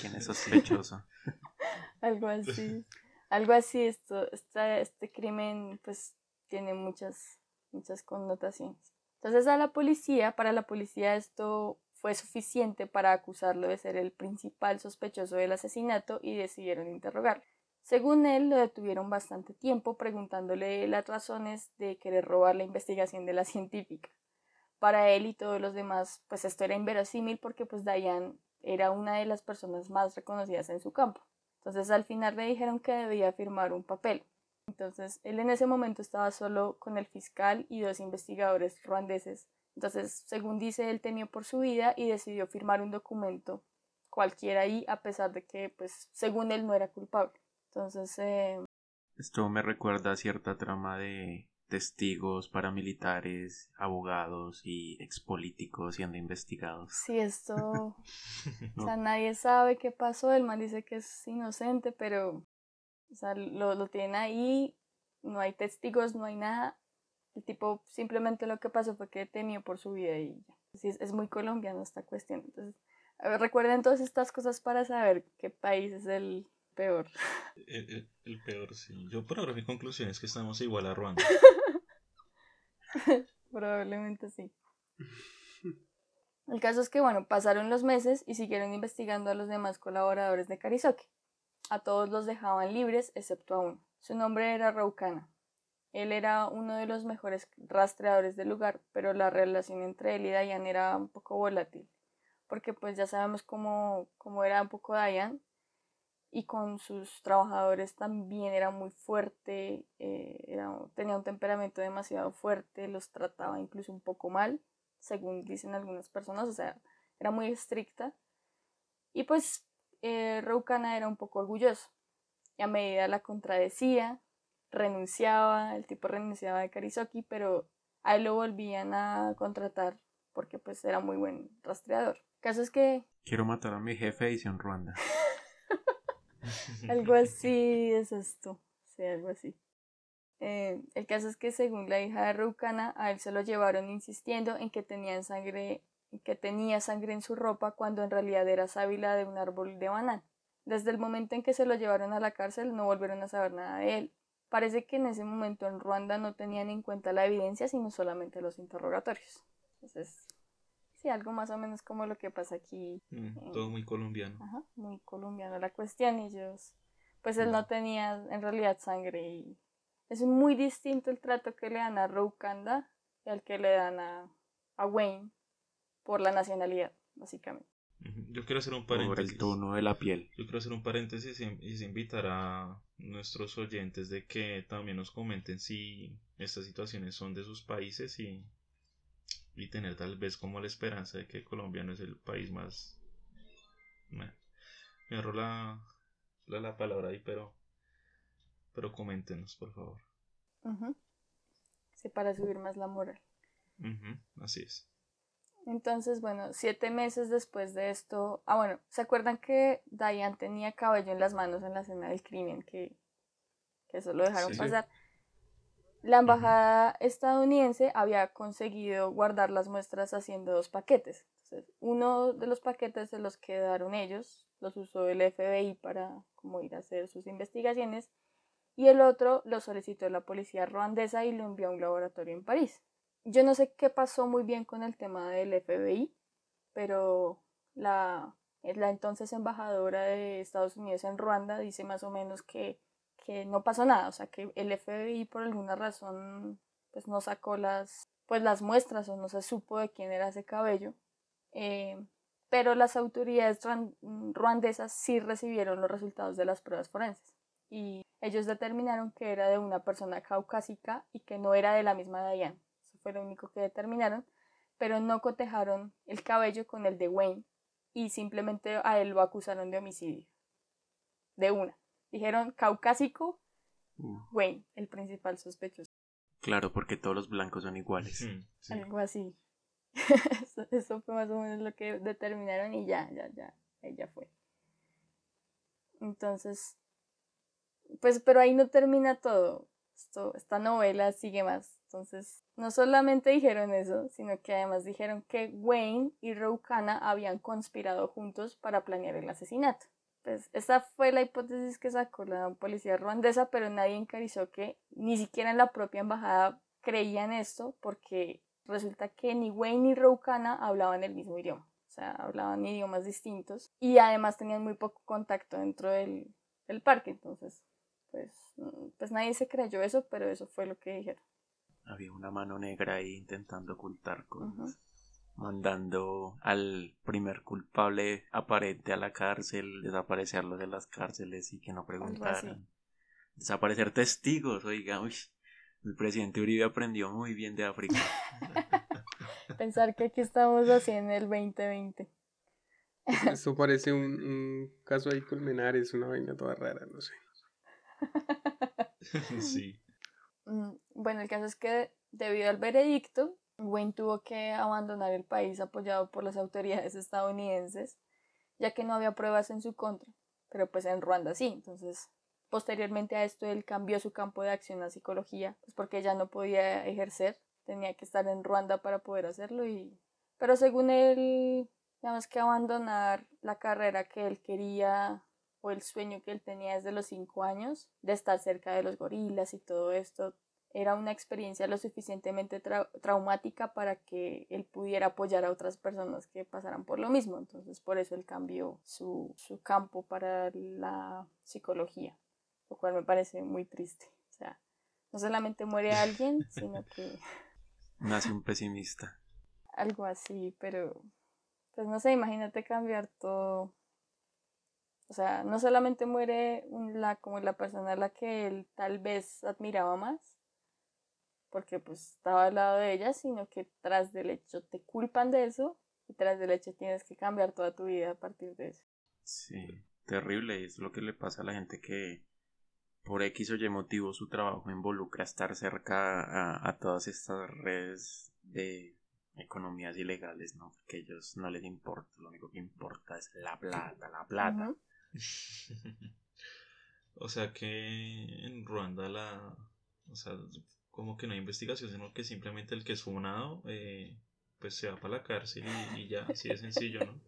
¿Quién es sospechoso? Algo así algo así, esto, este crimen pues tiene muchas, muchas connotaciones. Entonces a la policía, para la policía esto fue suficiente para acusarlo de ser el principal sospechoso del asesinato y decidieron interrogarlo. Según él, lo detuvieron bastante tiempo preguntándole las razones de querer robar la investigación de la científica. Para él y todos los demás, pues esto era inverosímil porque pues Diane era una de las personas más reconocidas en su campo. Entonces al final le dijeron que debía firmar un papel. Entonces él en ese momento estaba solo con el fiscal y dos investigadores ruandeses. Entonces, según dice, él temió por su vida y decidió firmar un documento cualquiera ahí, a pesar de que, pues, según él no era culpable. Entonces... Eh... Esto me recuerda a cierta trama de testigos paramilitares, abogados y expolíticos siendo investigados. Sí, esto... O sea, nadie sabe qué pasó, el man dice que es inocente, pero... O sea, lo, lo tienen ahí, no hay testigos, no hay nada. El tipo simplemente lo que pasó fue que temió por su vida y ya. es, es muy colombiano esta cuestión. Entonces, recuerden todas estas cosas para saber qué país es el peor. El, el, peor, sí. Yo por ahora mi conclusión es que estamos igual a Ruanda. Probablemente sí. El caso es que, bueno, pasaron los meses y siguieron investigando a los demás colaboradores de Karisoke. A todos los dejaban libres, excepto a uno. Su nombre era Raukana. Él era uno de los mejores rastreadores del lugar, pero la relación entre él y Dayan era un poco volátil. Porque pues ya sabemos cómo, cómo era un poco Dayan, y con sus trabajadores también era muy fuerte, eh, tenía un temperamento demasiado fuerte, los trataba incluso un poco mal, según dicen algunas personas, o sea, era muy estricta. Y pues eh, era un poco orgulloso, y a medida la contradecía, renunciaba, el tipo renunciaba de Karisoki, pero a él lo volvían a contratar porque pues era muy buen rastreador. El caso es que... Quiero matar a mi jefe en Ruanda. algo así es esto. Sí, algo así. Eh, el caso es que según la hija de Rucana, a él se lo llevaron insistiendo en que tenía sangre, que tenía sangre en su ropa cuando en realidad era sábila de un árbol de banana. Desde el momento en que se lo llevaron a la cárcel no volvieron a saber nada de él. Parece que en ese momento en Ruanda no tenían en cuenta la evidencia, sino solamente los interrogatorios. Entonces, Sí, algo más o menos como lo que pasa aquí. Mm, todo muy colombiano. Ajá, muy colombiano la cuestión y ellos, pues él no tenía en realidad sangre y es muy distinto el trato que le dan a Roukanda y al que le dan a, a Wayne por la nacionalidad, básicamente. Yo quiero hacer un paréntesis. Por el tono de la piel. Yo quiero hacer un paréntesis y, y invitar a nuestros oyentes de que también nos comenten si estas situaciones son de sus países y y tener tal vez como la esperanza de que Colombia no es el país más... me agarró la, la, palabra ahí, pero, pero coméntenos, por favor. Sí, para subir más la moral. Así es. Entonces, bueno, siete meses después de esto, ah, bueno, ¿se acuerdan que Diane tenía cabello en las manos en la escena del crimen? Que, que eso lo dejaron pasar. La embajada estadounidense había conseguido guardar las muestras haciendo dos paquetes. uno de los paquetes de los que quedaron ellos los usó el FBI para como ir a hacer sus investigaciones y el otro lo solicitó la policía ruandesa y lo envió a un laboratorio en París. Yo no sé qué pasó muy bien con el tema del FBI, pero la, la entonces embajadora de Estados Unidos en Ruanda dice más o menos que que no pasó nada, o sea que el FBI por alguna razón pues no sacó las pues las muestras o no se supo de quién era ese cabello, eh, pero las autoridades ruandesas sí recibieron los resultados de las pruebas forenses y ellos determinaron que era de una persona caucásica y que no era de la misma Diane, eso fue lo único que determinaron, pero no cotejaron el cabello con el de Wayne y simplemente a él lo acusaron de homicidio, de una. Dijeron caucásico, mm. Wayne, el principal sospechoso. Claro, porque todos los blancos son iguales. Algo así. eso, fue más o menos lo que determinaron y ya, ya, ya, ella fue. Entonces, pues, pero ahí no termina todo. Esto, esta novela sigue más. Entonces, no solamente dijeron eso, sino que además dijeron que Wayne y Roukana habían conspirado juntos para planear el asesinato. Pues esa fue la hipótesis que sacó la policía ruandesa, pero nadie encarizó que ni siquiera en la propia embajada creían esto, porque resulta que ni Wayne ni Roukana hablaban el mismo idioma, o sea, hablaban idiomas distintos y además tenían muy poco contacto dentro del, parque, entonces, pues, pues nadie se creyó eso, pero eso fue lo que dijeron. Había una mano negra ahí intentando ocultar cosas mandando al primer culpable aparente a la cárcel, desaparecerlo de las cárceles y que no preguntaran. Desaparecer testigos, oiga, el presidente Uribe aprendió muy bien de África. Pensar que aquí estamos así en el 2020. Esto parece un, caso ahí culminar, es una vaina toda rara, no sé. sí. Mm, bueno, el caso es que debido al veredicto, Wayne tuvo que abandonar el país apoyado por las autoridades estadounidenses, ya que no había pruebas en su contra, pero pues en Ruanda sí, entonces posteriormente a esto él cambió su campo de acción a psicología, pues porque ya no podía ejercer, tenía que estar en Ruanda para poder hacerlo y pero según él, digamos que abandonar la carrera que él quería o el sueño que él tenía desde los cinco años de estar cerca de los gorilas y todo esto era una experiencia lo suficientemente traumática para que él pudiera apoyar a otras personas que pasaran por lo mismo. Entonces, por eso él cambió su, su campo para la psicología, lo cual me parece muy triste. O sea, no solamente muere alguien, sino que... Nace un pesimista. Algo así, pero... Pues no sé, imagínate cambiar todo. O sea, no solamente muere la, como la persona a la que él tal vez admiraba más, porque pues estaba al lado de ella, sino que tras del hecho te culpan de eso y tras del hecho tienes que cambiar toda tu vida a partir de eso. Sí, terrible, es lo que le pasa a la gente que por X o Y motivo su trabajo involucra estar cerca a, a todas estas redes de economías ilegales, ¿no? Que a ellos no les importa, lo único que importa es la plata, la plata. o sea que en Ruanda la... O sea, como que no hay investigación, sino que simplemente el que es funado, eh, pues se va para la cárcel y, ya, así de sencillo, ¿no?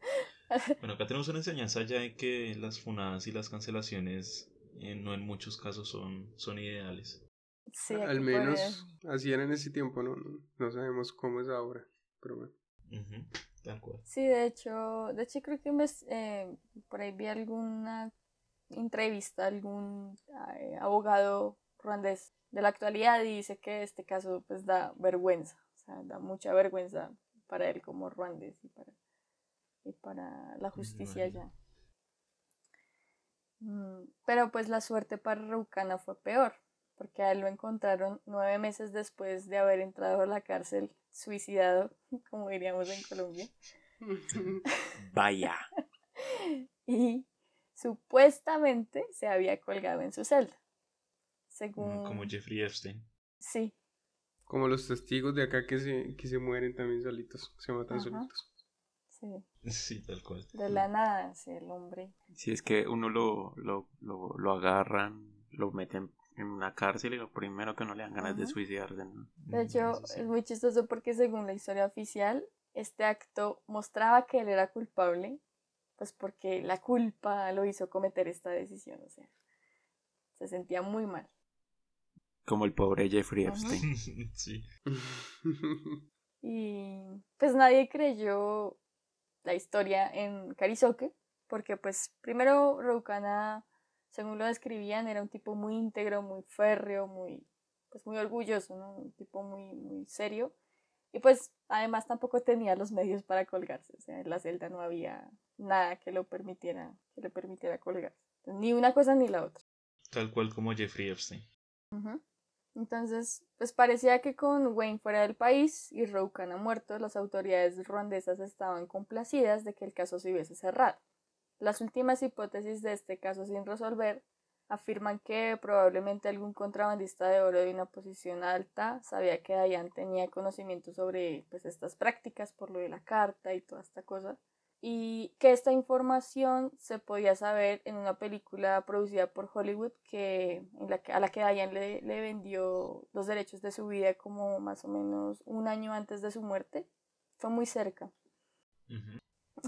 Bueno, acá tenemos una enseñanza ya de que las funadas y las cancelaciones eh, no en muchos casos son, son ideales. Sí, Al menos así era en ese tiempo, ¿no? No sabemos cómo es ahora, pero bueno. tal cual. Sí, de hecho, de hecho creo que me, eh, por ahí vi alguna entrevista, algún abogado ruandés de la actualidad y dice que este caso pues da vergüenza, o sea, da mucha vergüenza para él como ruandés y para, y para la justicia ya. Mm, pero pues la suerte para Rucana fue peor, porque a él lo encontraron nueve meses después de haber entrado a la cárcel suicidado, como diríamos en Colombia. Vaya. y supuestamente se había colgado en su celda. Como Jeffrey Epstein. Sí. Como los testigos de acá que se, que se mueren también solitos, se matan solitos. Sí. Sí, tal cual. De la nada, sí, el hombre. Si es que uno lo, lo, lo, lo agarran, lo meten en una cárcel y lo primero que no le dan ganas de Ajá. suicidarse. ¿no? De hecho, sí. es muy chistoso porque según la historia oficial, este acto mostraba que él era culpable, pues porque la culpa lo hizo cometer esta decisión, o sea, se sentía muy mal. Como el pobre Jeffrey. Epstein. sí. Y pues nadie creyó la historia en Karisoke, porque pues primero Roukana, según lo describían, era un tipo muy íntegro, muy férreo, muy, pues muy orgulloso, ¿no? Un tipo muy, muy serio. Y pues además tampoco tenía los medios para colgarse, o sea, en la celda no había nada que lo permitiera, que le permitiera colgarse. Ni una cosa ni la otra. Tal cual como Jeffrey Epstein. Ujú. Entonces, pues parecía que con Wayne fuera del país y Roukan ha muerto, las autoridades ruandesas estaban complacidas de que el caso se hubiese cerrado. Las últimas hipótesis de este caso sin resolver afirman que probablemente algún contrabandista de oro de una posición alta sabía que Dayan tenía conocimiento sobre pues, estas prácticas por lo de la carta y toda esta cosa y que esta información se podía saber en una película producida por Hollywood que, en la que, a la que Diane le, le vendió los derechos de su vida como más o menos un año antes de su muerte. Fue muy cerca.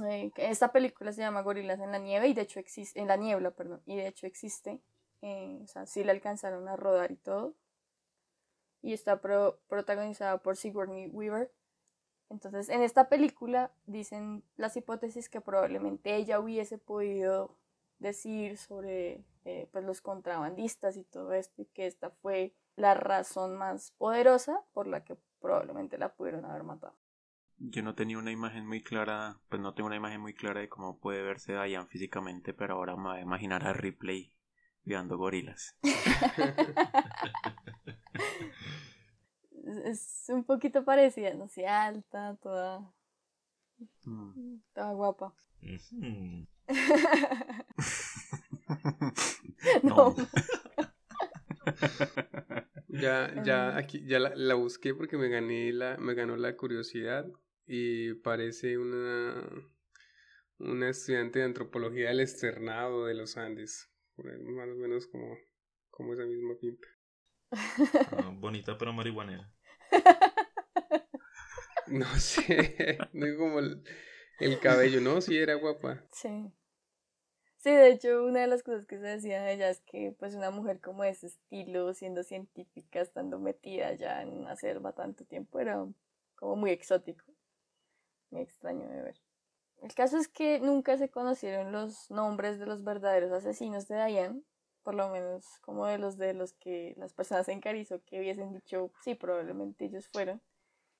Eh, esta película se llama Gorilas en la nieve y de hecho existe en la niebla, perdón, y de hecho existe. eh, o sea, sí la alcanzaron a rodar y todo. Y está pro- protagonizada por Sigourney Weaver. Entonces, en esta película dicen las hipótesis que probablemente ella hubiese podido decir sobre eh, pues los contrabandistas y todo esto, y que esta fue la razón más poderosa por la que probablemente la pudieron haber matado. Yo no tenía una imagen muy clara, pues no tengo una imagen muy clara de cómo puede verse Diane físicamente, pero ahora me voy a imaginar a Ripley viendo gorilas. es, un poquito parecida, no sé, alta, toda, Mm. toda guapa. No. Ya, ya, Mm. aquí, ya la, la busqué porque me gané la, me ganó la curiosidad y parece una, una estudiante de antropología del externado de los Andes, más o menos como, como esa misma pinta. Ah, bonita pero marihuanera. No sé, no es como el, el cabello, ¿no? Sí, era guapa. Sí. Sí, de hecho, una de las cosas que se decía de ella es que, pues, una mujer como de ese estilo, siendo científica, estando metida ya en una selva tanto tiempo, era como muy exótico. Muy extraño de ver. El caso es que nunca se conocieron los nombres de los verdaderos asesinos de Diane, por lo menos como de los de los que las personas en Carizo que hubiesen dicho, sí, probablemente ellos fueron.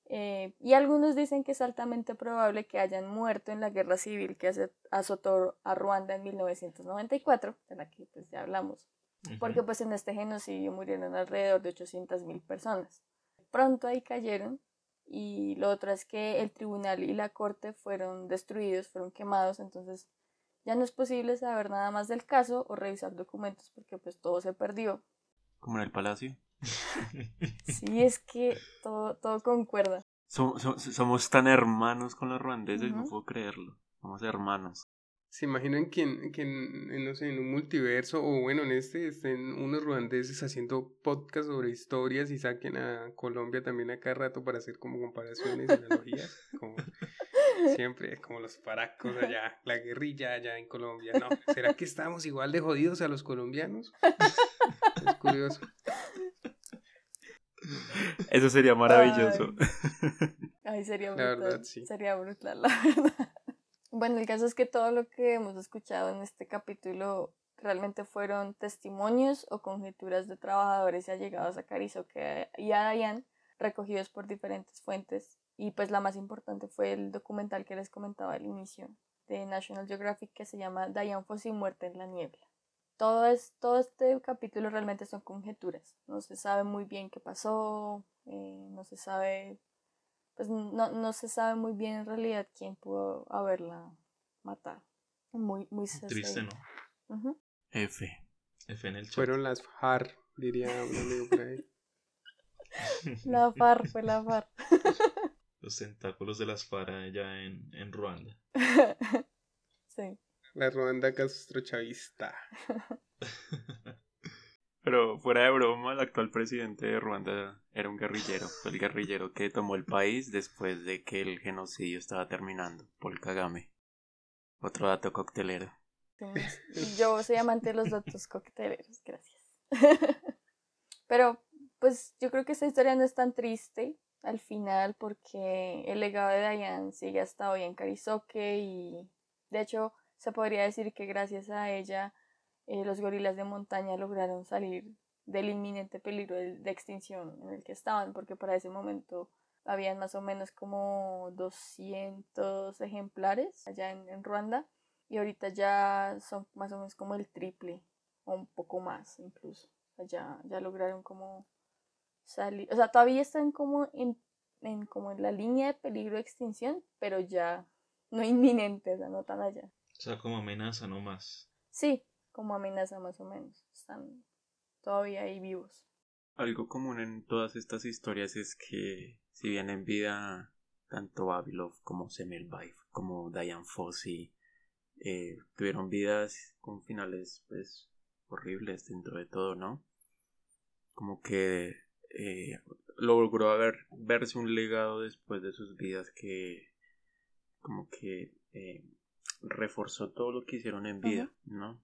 Eh, y algunos dicen que es altamente probable que hayan muerto en la guerra civil que azotó a Ruanda en 1994, de la que pues ya hablamos, porque pues en este genocidio murieron alrededor de 800.000 personas. Pronto ahí cayeron y lo otro es que el tribunal y la corte fueron destruidos, fueron quemados, entonces ya no es posible saber nada más del caso o revisar documentos porque pues todo se perdió. Como en el palacio. Sí, es que todo, todo concuerda. So- so- somos tan hermanos con los ruandeses, no Ujú. puedo creerlo. Somos hermanos. ¿Se imaginan que, en, que en, no sé, en un multiverso o bueno, en este estén unos ruandeses haciendo podcast sobre historias y saquen a Colombia también a cada rato para hacer como comparaciones y analogías? Como siempre, como los paracos allá, la guerrilla allá en Colombia. No, ¿será que estamos igual de jodidos a los colombianos? Es curioso. Eso sería maravilloso. Ay, sería La brutal. verdad, sí. Sería brutal, la verdad. Bueno, el caso es que todo lo que hemos escuchado en este capítulo realmente fueron testimonios o conjeturas de trabajadores y allegados a Carizoque y a Dayan, recogidos por diferentes fuentes. Y pues la más importante fue el documental que les comentaba al inicio de National Geographic que se llama Diane Fossey muerta en la niebla. Todo, es, todo este capítulo realmente son conjeturas. No se sabe muy bien qué pasó, eh, no se sabe pues no, no se sabe muy bien en realidad quién pudo haberla matado. Muy, muy Triste, ¿no? F. F en el chat. Fueron las FAR, diría un amigo por ahí. La FAR fue la FAR. Los tentáculos de las FARC allá en, en Ruanda. sí. La Ruanda castrochavista. Pero fuera de broma, el actual presidente de Ruanda era un guerrillero, fue el guerrillero que tomó el país después de que el genocidio estaba terminando, Paul Kagame. Otro dato coctelero. Yo soy amante de los datos cocteleros, gracias. Pero, pues yo creo que esta historia no es tan triste al final porque el legado de Diane sigue hasta hoy en Carizoque y de hecho se podría decir que gracias a ella eh, los gorilas de montaña lograron salir del inminente peligro de, extinción en el que estaban, porque para ese momento habían más o menos como 200 ejemplares allá en, Ruanda y ahorita ya son más o menos como el triple o un poco más incluso. ya, ya lograron como salir, o sea, todavía están como en, en, como en la línea de peligro de extinción, pero ya no inminente, o sea, no tan allá. O sea, como amenaza no más. Sí, como amenaza más o menos. Están todavía ahí vivos. Algo común en todas estas historias es que si bien en vida tanto Babilov como Semmelweis como Diane Fossey eh, tuvieron vidas con finales pues horribles dentro de todo, ¿no? Como que eh, logró haber, verse un legado después de sus vidas que como que eh, reforzó todo lo que hicieron en vida, ¿no?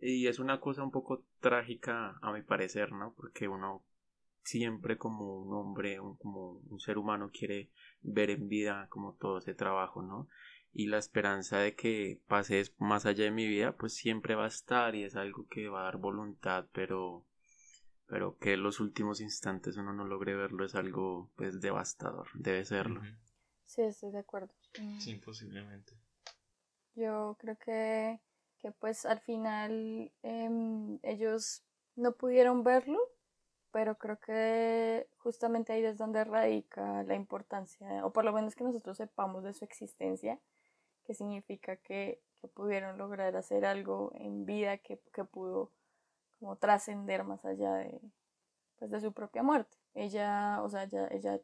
Y es una cosa un poco trágica a mi parecer, ¿no? Porque uno siempre como un hombre, como un ser humano quiere ver en vida como todo ese trabajo, ¿no? Y la esperanza de que pase más allá de mi vida, pues siempre va a estar y es algo que va a dar voluntad, pero pero que en los últimos instantes uno no logre verlo es algo pues devastador, debe serlo. Sí, estoy de acuerdo. Sí, posiblemente. Yo creo que que pues al final em, ellos no pudieron verlo, pero creo que justamente ahí es donde radica la importancia, o por lo menos que nosotros sepamos de su existencia, que significa que, pudieron lograr hacer algo en vida que, pudo como trascender más allá de, pues, de su propia muerte. Ella, o sea, ella, ella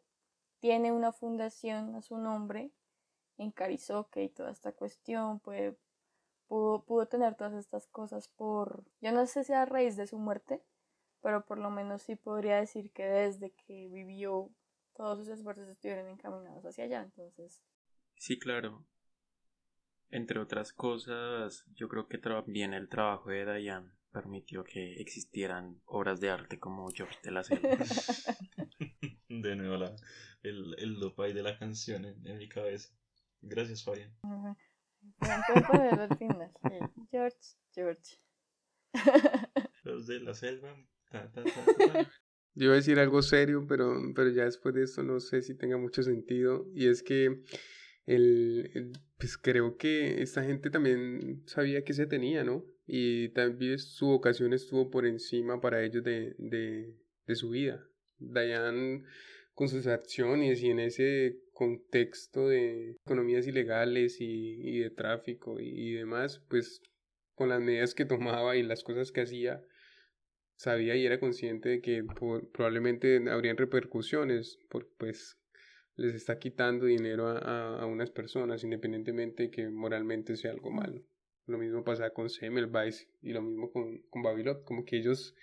tiene una fundación a su nombre en Carizoque y toda esta cuestión, puede pudo, tener todas estas cosas por, yo no sé si a raíz de su muerte, pero por lo menos sí podría decir que desde que vivió todos sus esfuerzos estuvieron encaminados hacia allá, entonces. Sí, claro. Entre otras cosas, yo creo que también el trabajo de Diane permitió que existieran obras de arte como George de la Selva. de nuevo la, el, el de la canción en, mi cabeza. Gracias, Fabián. George, George. Los de la selva. Yo iba a decir algo serio, pero, pero ya después de esto no sé si tenga mucho sentido. Y es que el, pues creo que esta gente también sabía que se tenía, ¿no? Y también su vocación estuvo por encima para ellos de, de, de su vida. Dayan con sus acciones y en ese contexto de economías ilegales y, de tráfico y, demás, pues con las medidas que tomaba y las cosas que hacía, sabía y era consciente de que probablemente habrían repercusiones, porque pues les está quitando dinero a, a, unas personas, independientemente de que moralmente sea algo malo. Lo mismo pasaba con Semmelweis y lo mismo con, con Babilot, como que ellos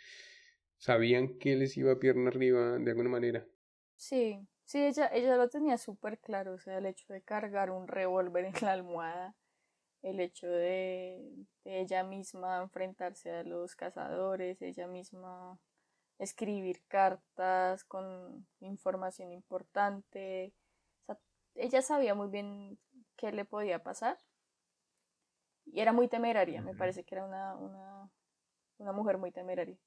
sabían que les iba pierna arriba de alguna manera. Sí, sí, ella, ella lo tenía súper claro, o sea, el hecho de cargar un revólver en la almohada, el hecho de, ella misma enfrentarse a los cazadores, ella misma escribir cartas con información importante, o sea, ella sabía muy bien qué le podía pasar y era muy temeraria, me parece que era una, una, una mujer muy temeraria,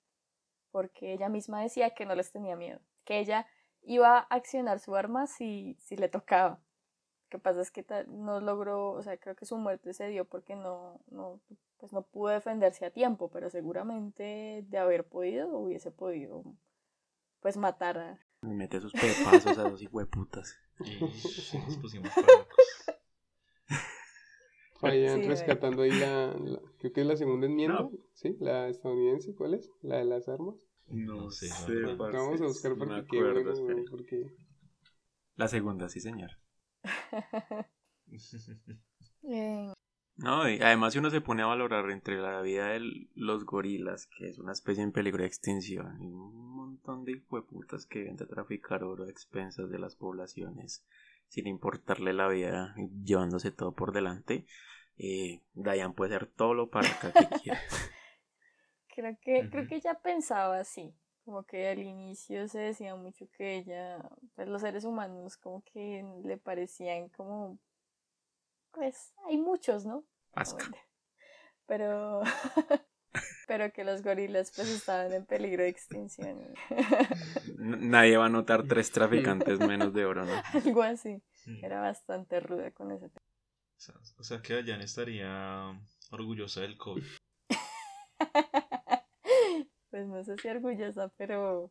porque ella misma decía que no les tenía miedo, que ella iba a accionar su arma si, si le tocaba. Lo que pasa es que no logró, o sea, creo que su muerte se dio porque no, no, pues no pudo defenderse a tiempo, pero seguramente de haber podido hubiese podido pues matar a... Mete sus pepazos a los hijueputas. Y nos pusimos Vayan rescatando ahí la, creo que es la segunda enmienda, ¿sí? La estadounidense, ¿cuál es? La de las armas. No sé. Vamos a buscar porque, porque... La segunda, sí, señor. No, y además si uno se pone a valorar entre la vida de los gorilas, que es una especie en peligro de extinción, y un montón de hijueputas que vienen a traficar oro a expensas de las poblaciones, sin importarle la vida, llevándose todo por delante, eh, Dayan puede hacer todo lo para acá que quiera. creo que, creo que ella pensaba así, como que al inicio se decía mucho que ella, pues los seres humanos como que le parecían como pues hay muchos, ¿no? Pero, pero que los gorilas pues estaban en peligro de extinción. Nadie va a notar tres traficantes menos de oro, ¿no? Algo así. Era bastante ruda con ese tema. O sea, que Dayan estaría orgullosa del COVID. pues no sé si orgullosa, pero...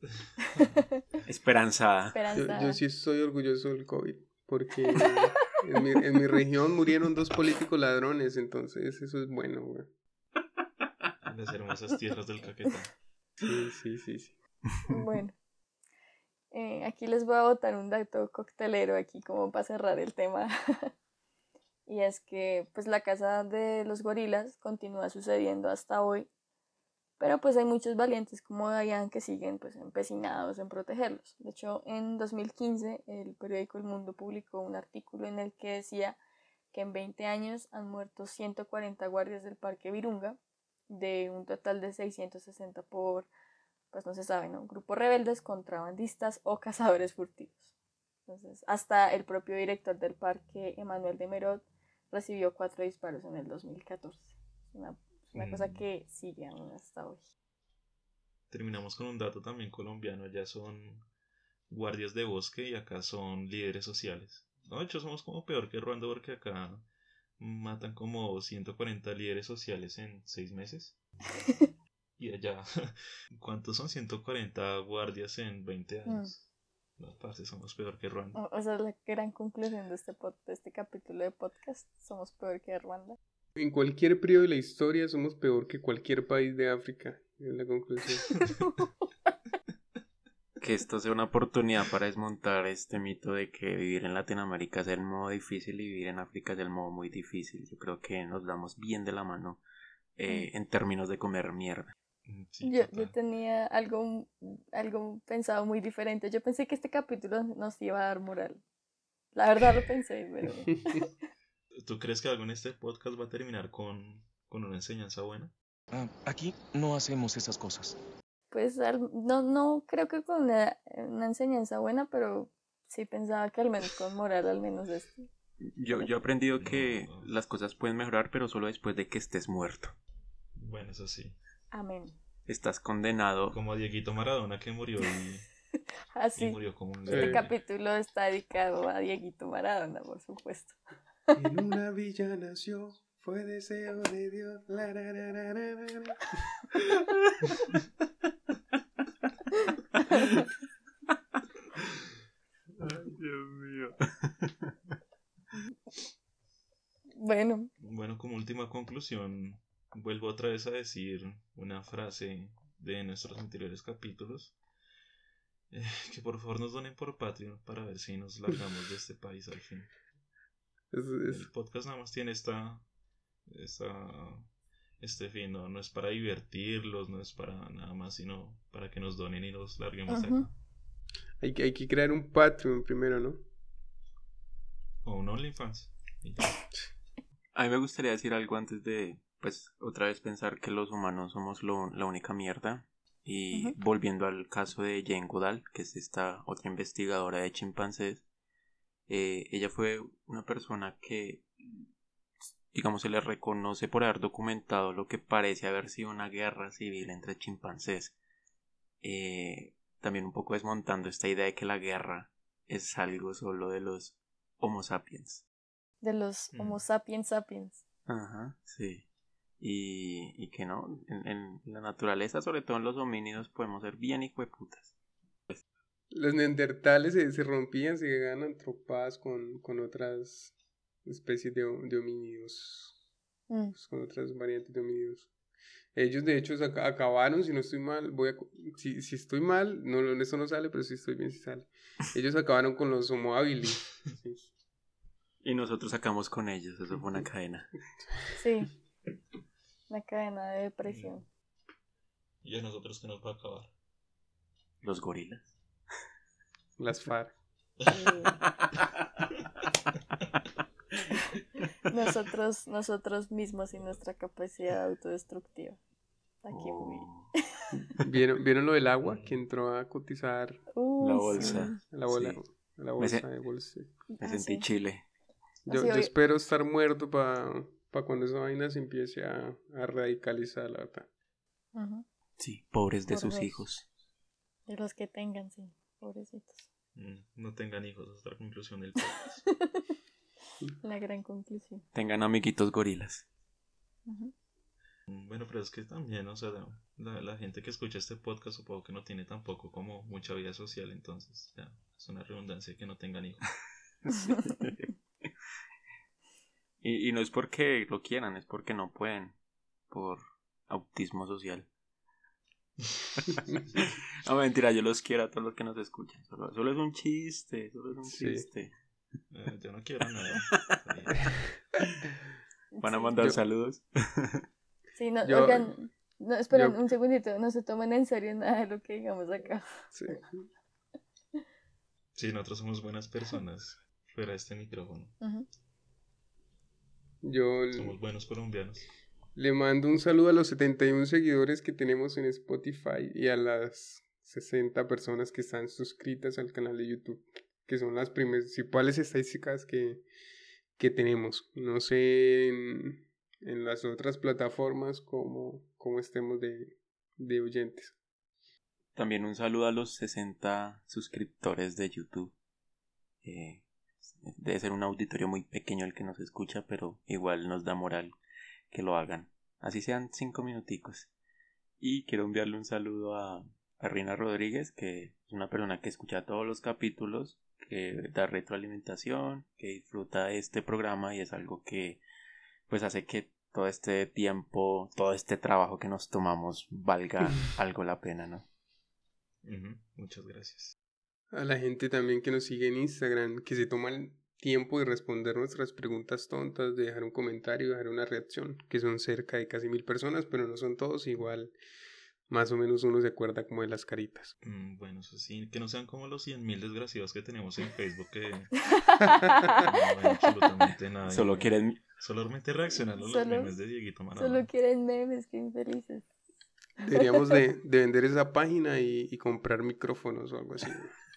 Esperanzada. Yo, sí estoy orgulloso del COVID, porque en mi, en mi región murieron dos políticos ladrones, entonces eso es bueno, güey. Las hermosas tierras del Caquetá. Sí, sí, sí, sí. Bueno. Eh, aquí les voy a botar un dato coctelero aquí como para cerrar el tema. y es que pues la casa de los gorilas continúa sucediendo hasta hoy pero pues hay muchos valientes como Dayan que siguen pues empecinados en protegerlos. De hecho, en 2015 el periódico El Mundo publicó un artículo en el que decía que en 20 años han muerto 140 guardias del Parque Virunga, de un total de 660 por, pues no se sabe, ¿no? Grupos rebeldes, contrabandistas o cazadores furtivos. Entonces, hasta el propio director del parque, Emanuel de Merod, recibió cuatro disparos en el 2014. Una una cosa mm. que sigue aún hasta hoy. Terminamos con un dato también colombiano. Allá son guardias de bosque y acá son líderes sociales. No, de hecho somos como peor que Ruanda porque acá matan como 140 líderes sociales en 6 meses. y allá, ¿cuántos son 140 guardias en 20 mm. años? No, parce, somos peor que Ruanda. O, o sea, la gran conclusión de este, de este capítulo de podcast, somos peor que Ruanda. En cualquier periodo de la historia somos peor que cualquier país de África, es la conclusión. que esto sea una oportunidad para desmontar este mito de que vivir en Latinoamérica es el modo difícil y vivir en África es el modo muy difícil. Yo creo que nos damos bien de la mano eh, mm. en términos de comer mierda. Mm, yo, yo, tenía algo, algo pensado muy diferente. Yo pensé que este capítulo nos iba a dar moral. La verdad lo pensé, pero... ¿Tú crees que algo en este podcast va a terminar con, una enseñanza buena? Ah, aquí no hacemos esas cosas. Pues no, no creo que con una, enseñanza buena, pero sí pensaba que al menos con moral, al menos esto. Yo, yo he aprendido que las cosas pueden mejorar, pero solo después de que estés muerto. Bueno, eso sí. Amén. Estás condenado. Como Dieguito Maradona que murió y, Así. murió como un Este capítulo está dedicado a Dieguito Maradona, por supuesto. En una villa nació, fue deseo de Dios. Ay, Dios mío. Bueno. Bueno, como última conclusión, vuelvo otra vez a decir una frase de nuestros anteriores capítulos. Eh, que por favor nos donen por Patreon para ver si nos largamos de este país al fin. El podcast nada más tiene esta, este fin, ¿no? es para divertirlos, no es para nada más, sino para que nos donen y nos larguemos acá. Hay que, hay que crear un Patreon primero, ¿no? O un OnlyFans. A mí me gustaría decir algo antes de, pues, otra vez pensar que los humanos somos la única mierda. Y volviendo al caso de Jane Goodall, que es esta otra investigadora de chimpancés, eh, ella fue una persona que, digamos, se le reconoce por haber documentado lo que parece haber sido una guerra civil entre chimpancés. Eh, también un poco desmontando esta idea de que la guerra es algo solo de los Homo sapiens. De los mm. Homo sapiens sapiens. Ajá, sí. Y, y que no, en, en, la naturaleza, sobre todo en los homínidos, podemos ser bien hijueputas. Los neandertales se, rompían, se llegaban a tropadas con, con otras especies de, de homínidos. Mm. Pues, con otras variantes de homínidos. Ellos de hecho acabaron, si no estoy mal, voy a, si, si estoy mal, no, eso no sale, pero si estoy bien si sale. Ellos acabaron con los homo habilis. Y nosotros sacamos con ellos, eso fue una cadena. Sí, una cadena de depresión. ¿Y a nosotros qué nos va a acabar? Los gorilas. Las FARC. nosotros, nosotros mismos y nuestra capacidad autodestructiva. Aquí muy. ¿Vieron, ¿Vieron lo del agua que entró a cotizar la bolsa? La, bola, la bolsa de bolsa. Me ah, sentí chile. Yo, yo espero estar muerto para pa cuando esa vaina se empiece a, a radicalizar, la verdad. Sí, pobres de sus hijos. De los que tengan, sí, pobrecitos. Mm, no tengan hijos, es la conclusión del podcast. la gran conclusión. Tengan amiguitos gorilas. Mm, bueno, pero es que también, o sea, la, la, gente que escucha este podcast supongo que no tiene tampoco como mucha vida social, entonces ya, es una redundancia que no tengan hijos. y, y no es porque lo quieran, es porque no pueden, por autismo social. no, mentira, yo los quiero a todos los que nos escuchan. Solo, solo es un chiste, solo es un chiste. Eh, yo no quiero nada. ¿Van a mandar saludos? sí, no, oigan, no, esperen un segundito, no se tomen en serio nada de lo que digamos acá. Sí. sí, nosotros somos buenas personas fuera de este micrófono. Yo... Somos buenos colombianos. Le mando un saludo a los 71 seguidores que tenemos en Spotify y a las 60 personas que están suscritas al canal de YouTube, que son las principales estadísticas que, que tenemos. No sé en, las otras plataformas cómo, cómo estemos de, de oyentes. También un saludo a los 60 suscriptores de YouTube. Eh, debe ser un auditorio muy pequeño el que nos escucha, pero igual nos da moral que lo hagan. Así sean cinco minuticos. Y quiero enviarle un saludo a, a Rina Rodríguez, que es una persona que escucha todos los capítulos, que da retroalimentación, que disfruta este programa y es algo que pues hace que todo este tiempo, todo este trabajo que nos tomamos valga algo la pena, ¿no? Muchas gracias. A la gente también que nos sigue en Instagram, que se toman tiempo de responder nuestras preguntas tontas, de dejar un comentario, dejar una reacción, que son cerca de casi mil personas, pero no son todos igual. Más o menos uno se acuerda como de las caritas. Mm, bueno, eso sí, que no sean como los cien mil desgraciados que tenemos en Facebook que no absolutamente nada. Solo quieren... Solamente reaccionar a los memes de Dieguito Maradona. Solo quieren memes, qué infelices. Deberíamos de, de vender esa página y, y comprar micrófonos o algo así.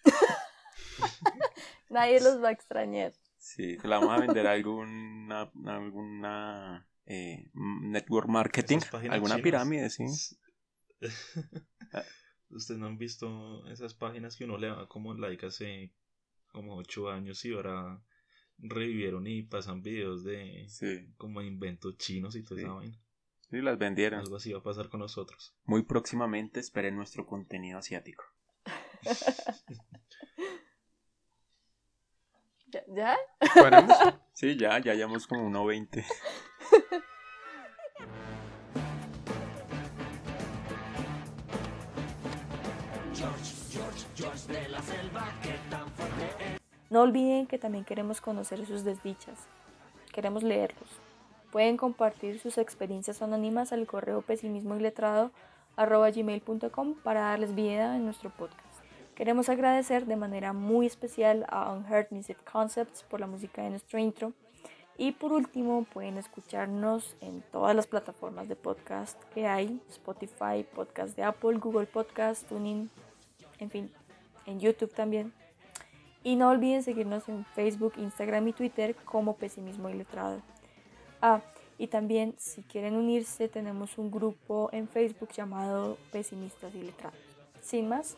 Nadie los va a extrañar. Sí, se la vamos a vender a alguna, alguna eh, network marketing, alguna pirámide, sí. Ustedes no han visto esas páginas que uno le da como like hace como ocho años y ahora revivieron y pasan videos de como inventos chinos y toda esa vaina. Sí, las vendieron. Algo así va a pasar con nosotros. Muy próximamente esperen nuestro contenido asiático. ¿Ya? ¿Paramos? Sí, ya, ya llevamos como 1.20. No olviden que también queremos conocer sus desdichas. Queremos leerlos. Pueden compartir sus experiencias anónimas al correo pesimismo gmail.com para darles vida en nuestro podcast. Queremos agradecer de manera muy especial a Unheard Music Concepts por la música de nuestro intro. Y por último, pueden escucharnos en todas las plataformas de podcast que hay, Spotify, podcast de Apple, Google Podcast, Tuning, en fin, en YouTube también. Y no olviden seguirnos en Facebook, Instagram y Twitter como Pesimismo Iletrado. Ah, y también si quieren unirse tenemos un grupo en Facebook llamado Pesimistas Iletrados. Sin más,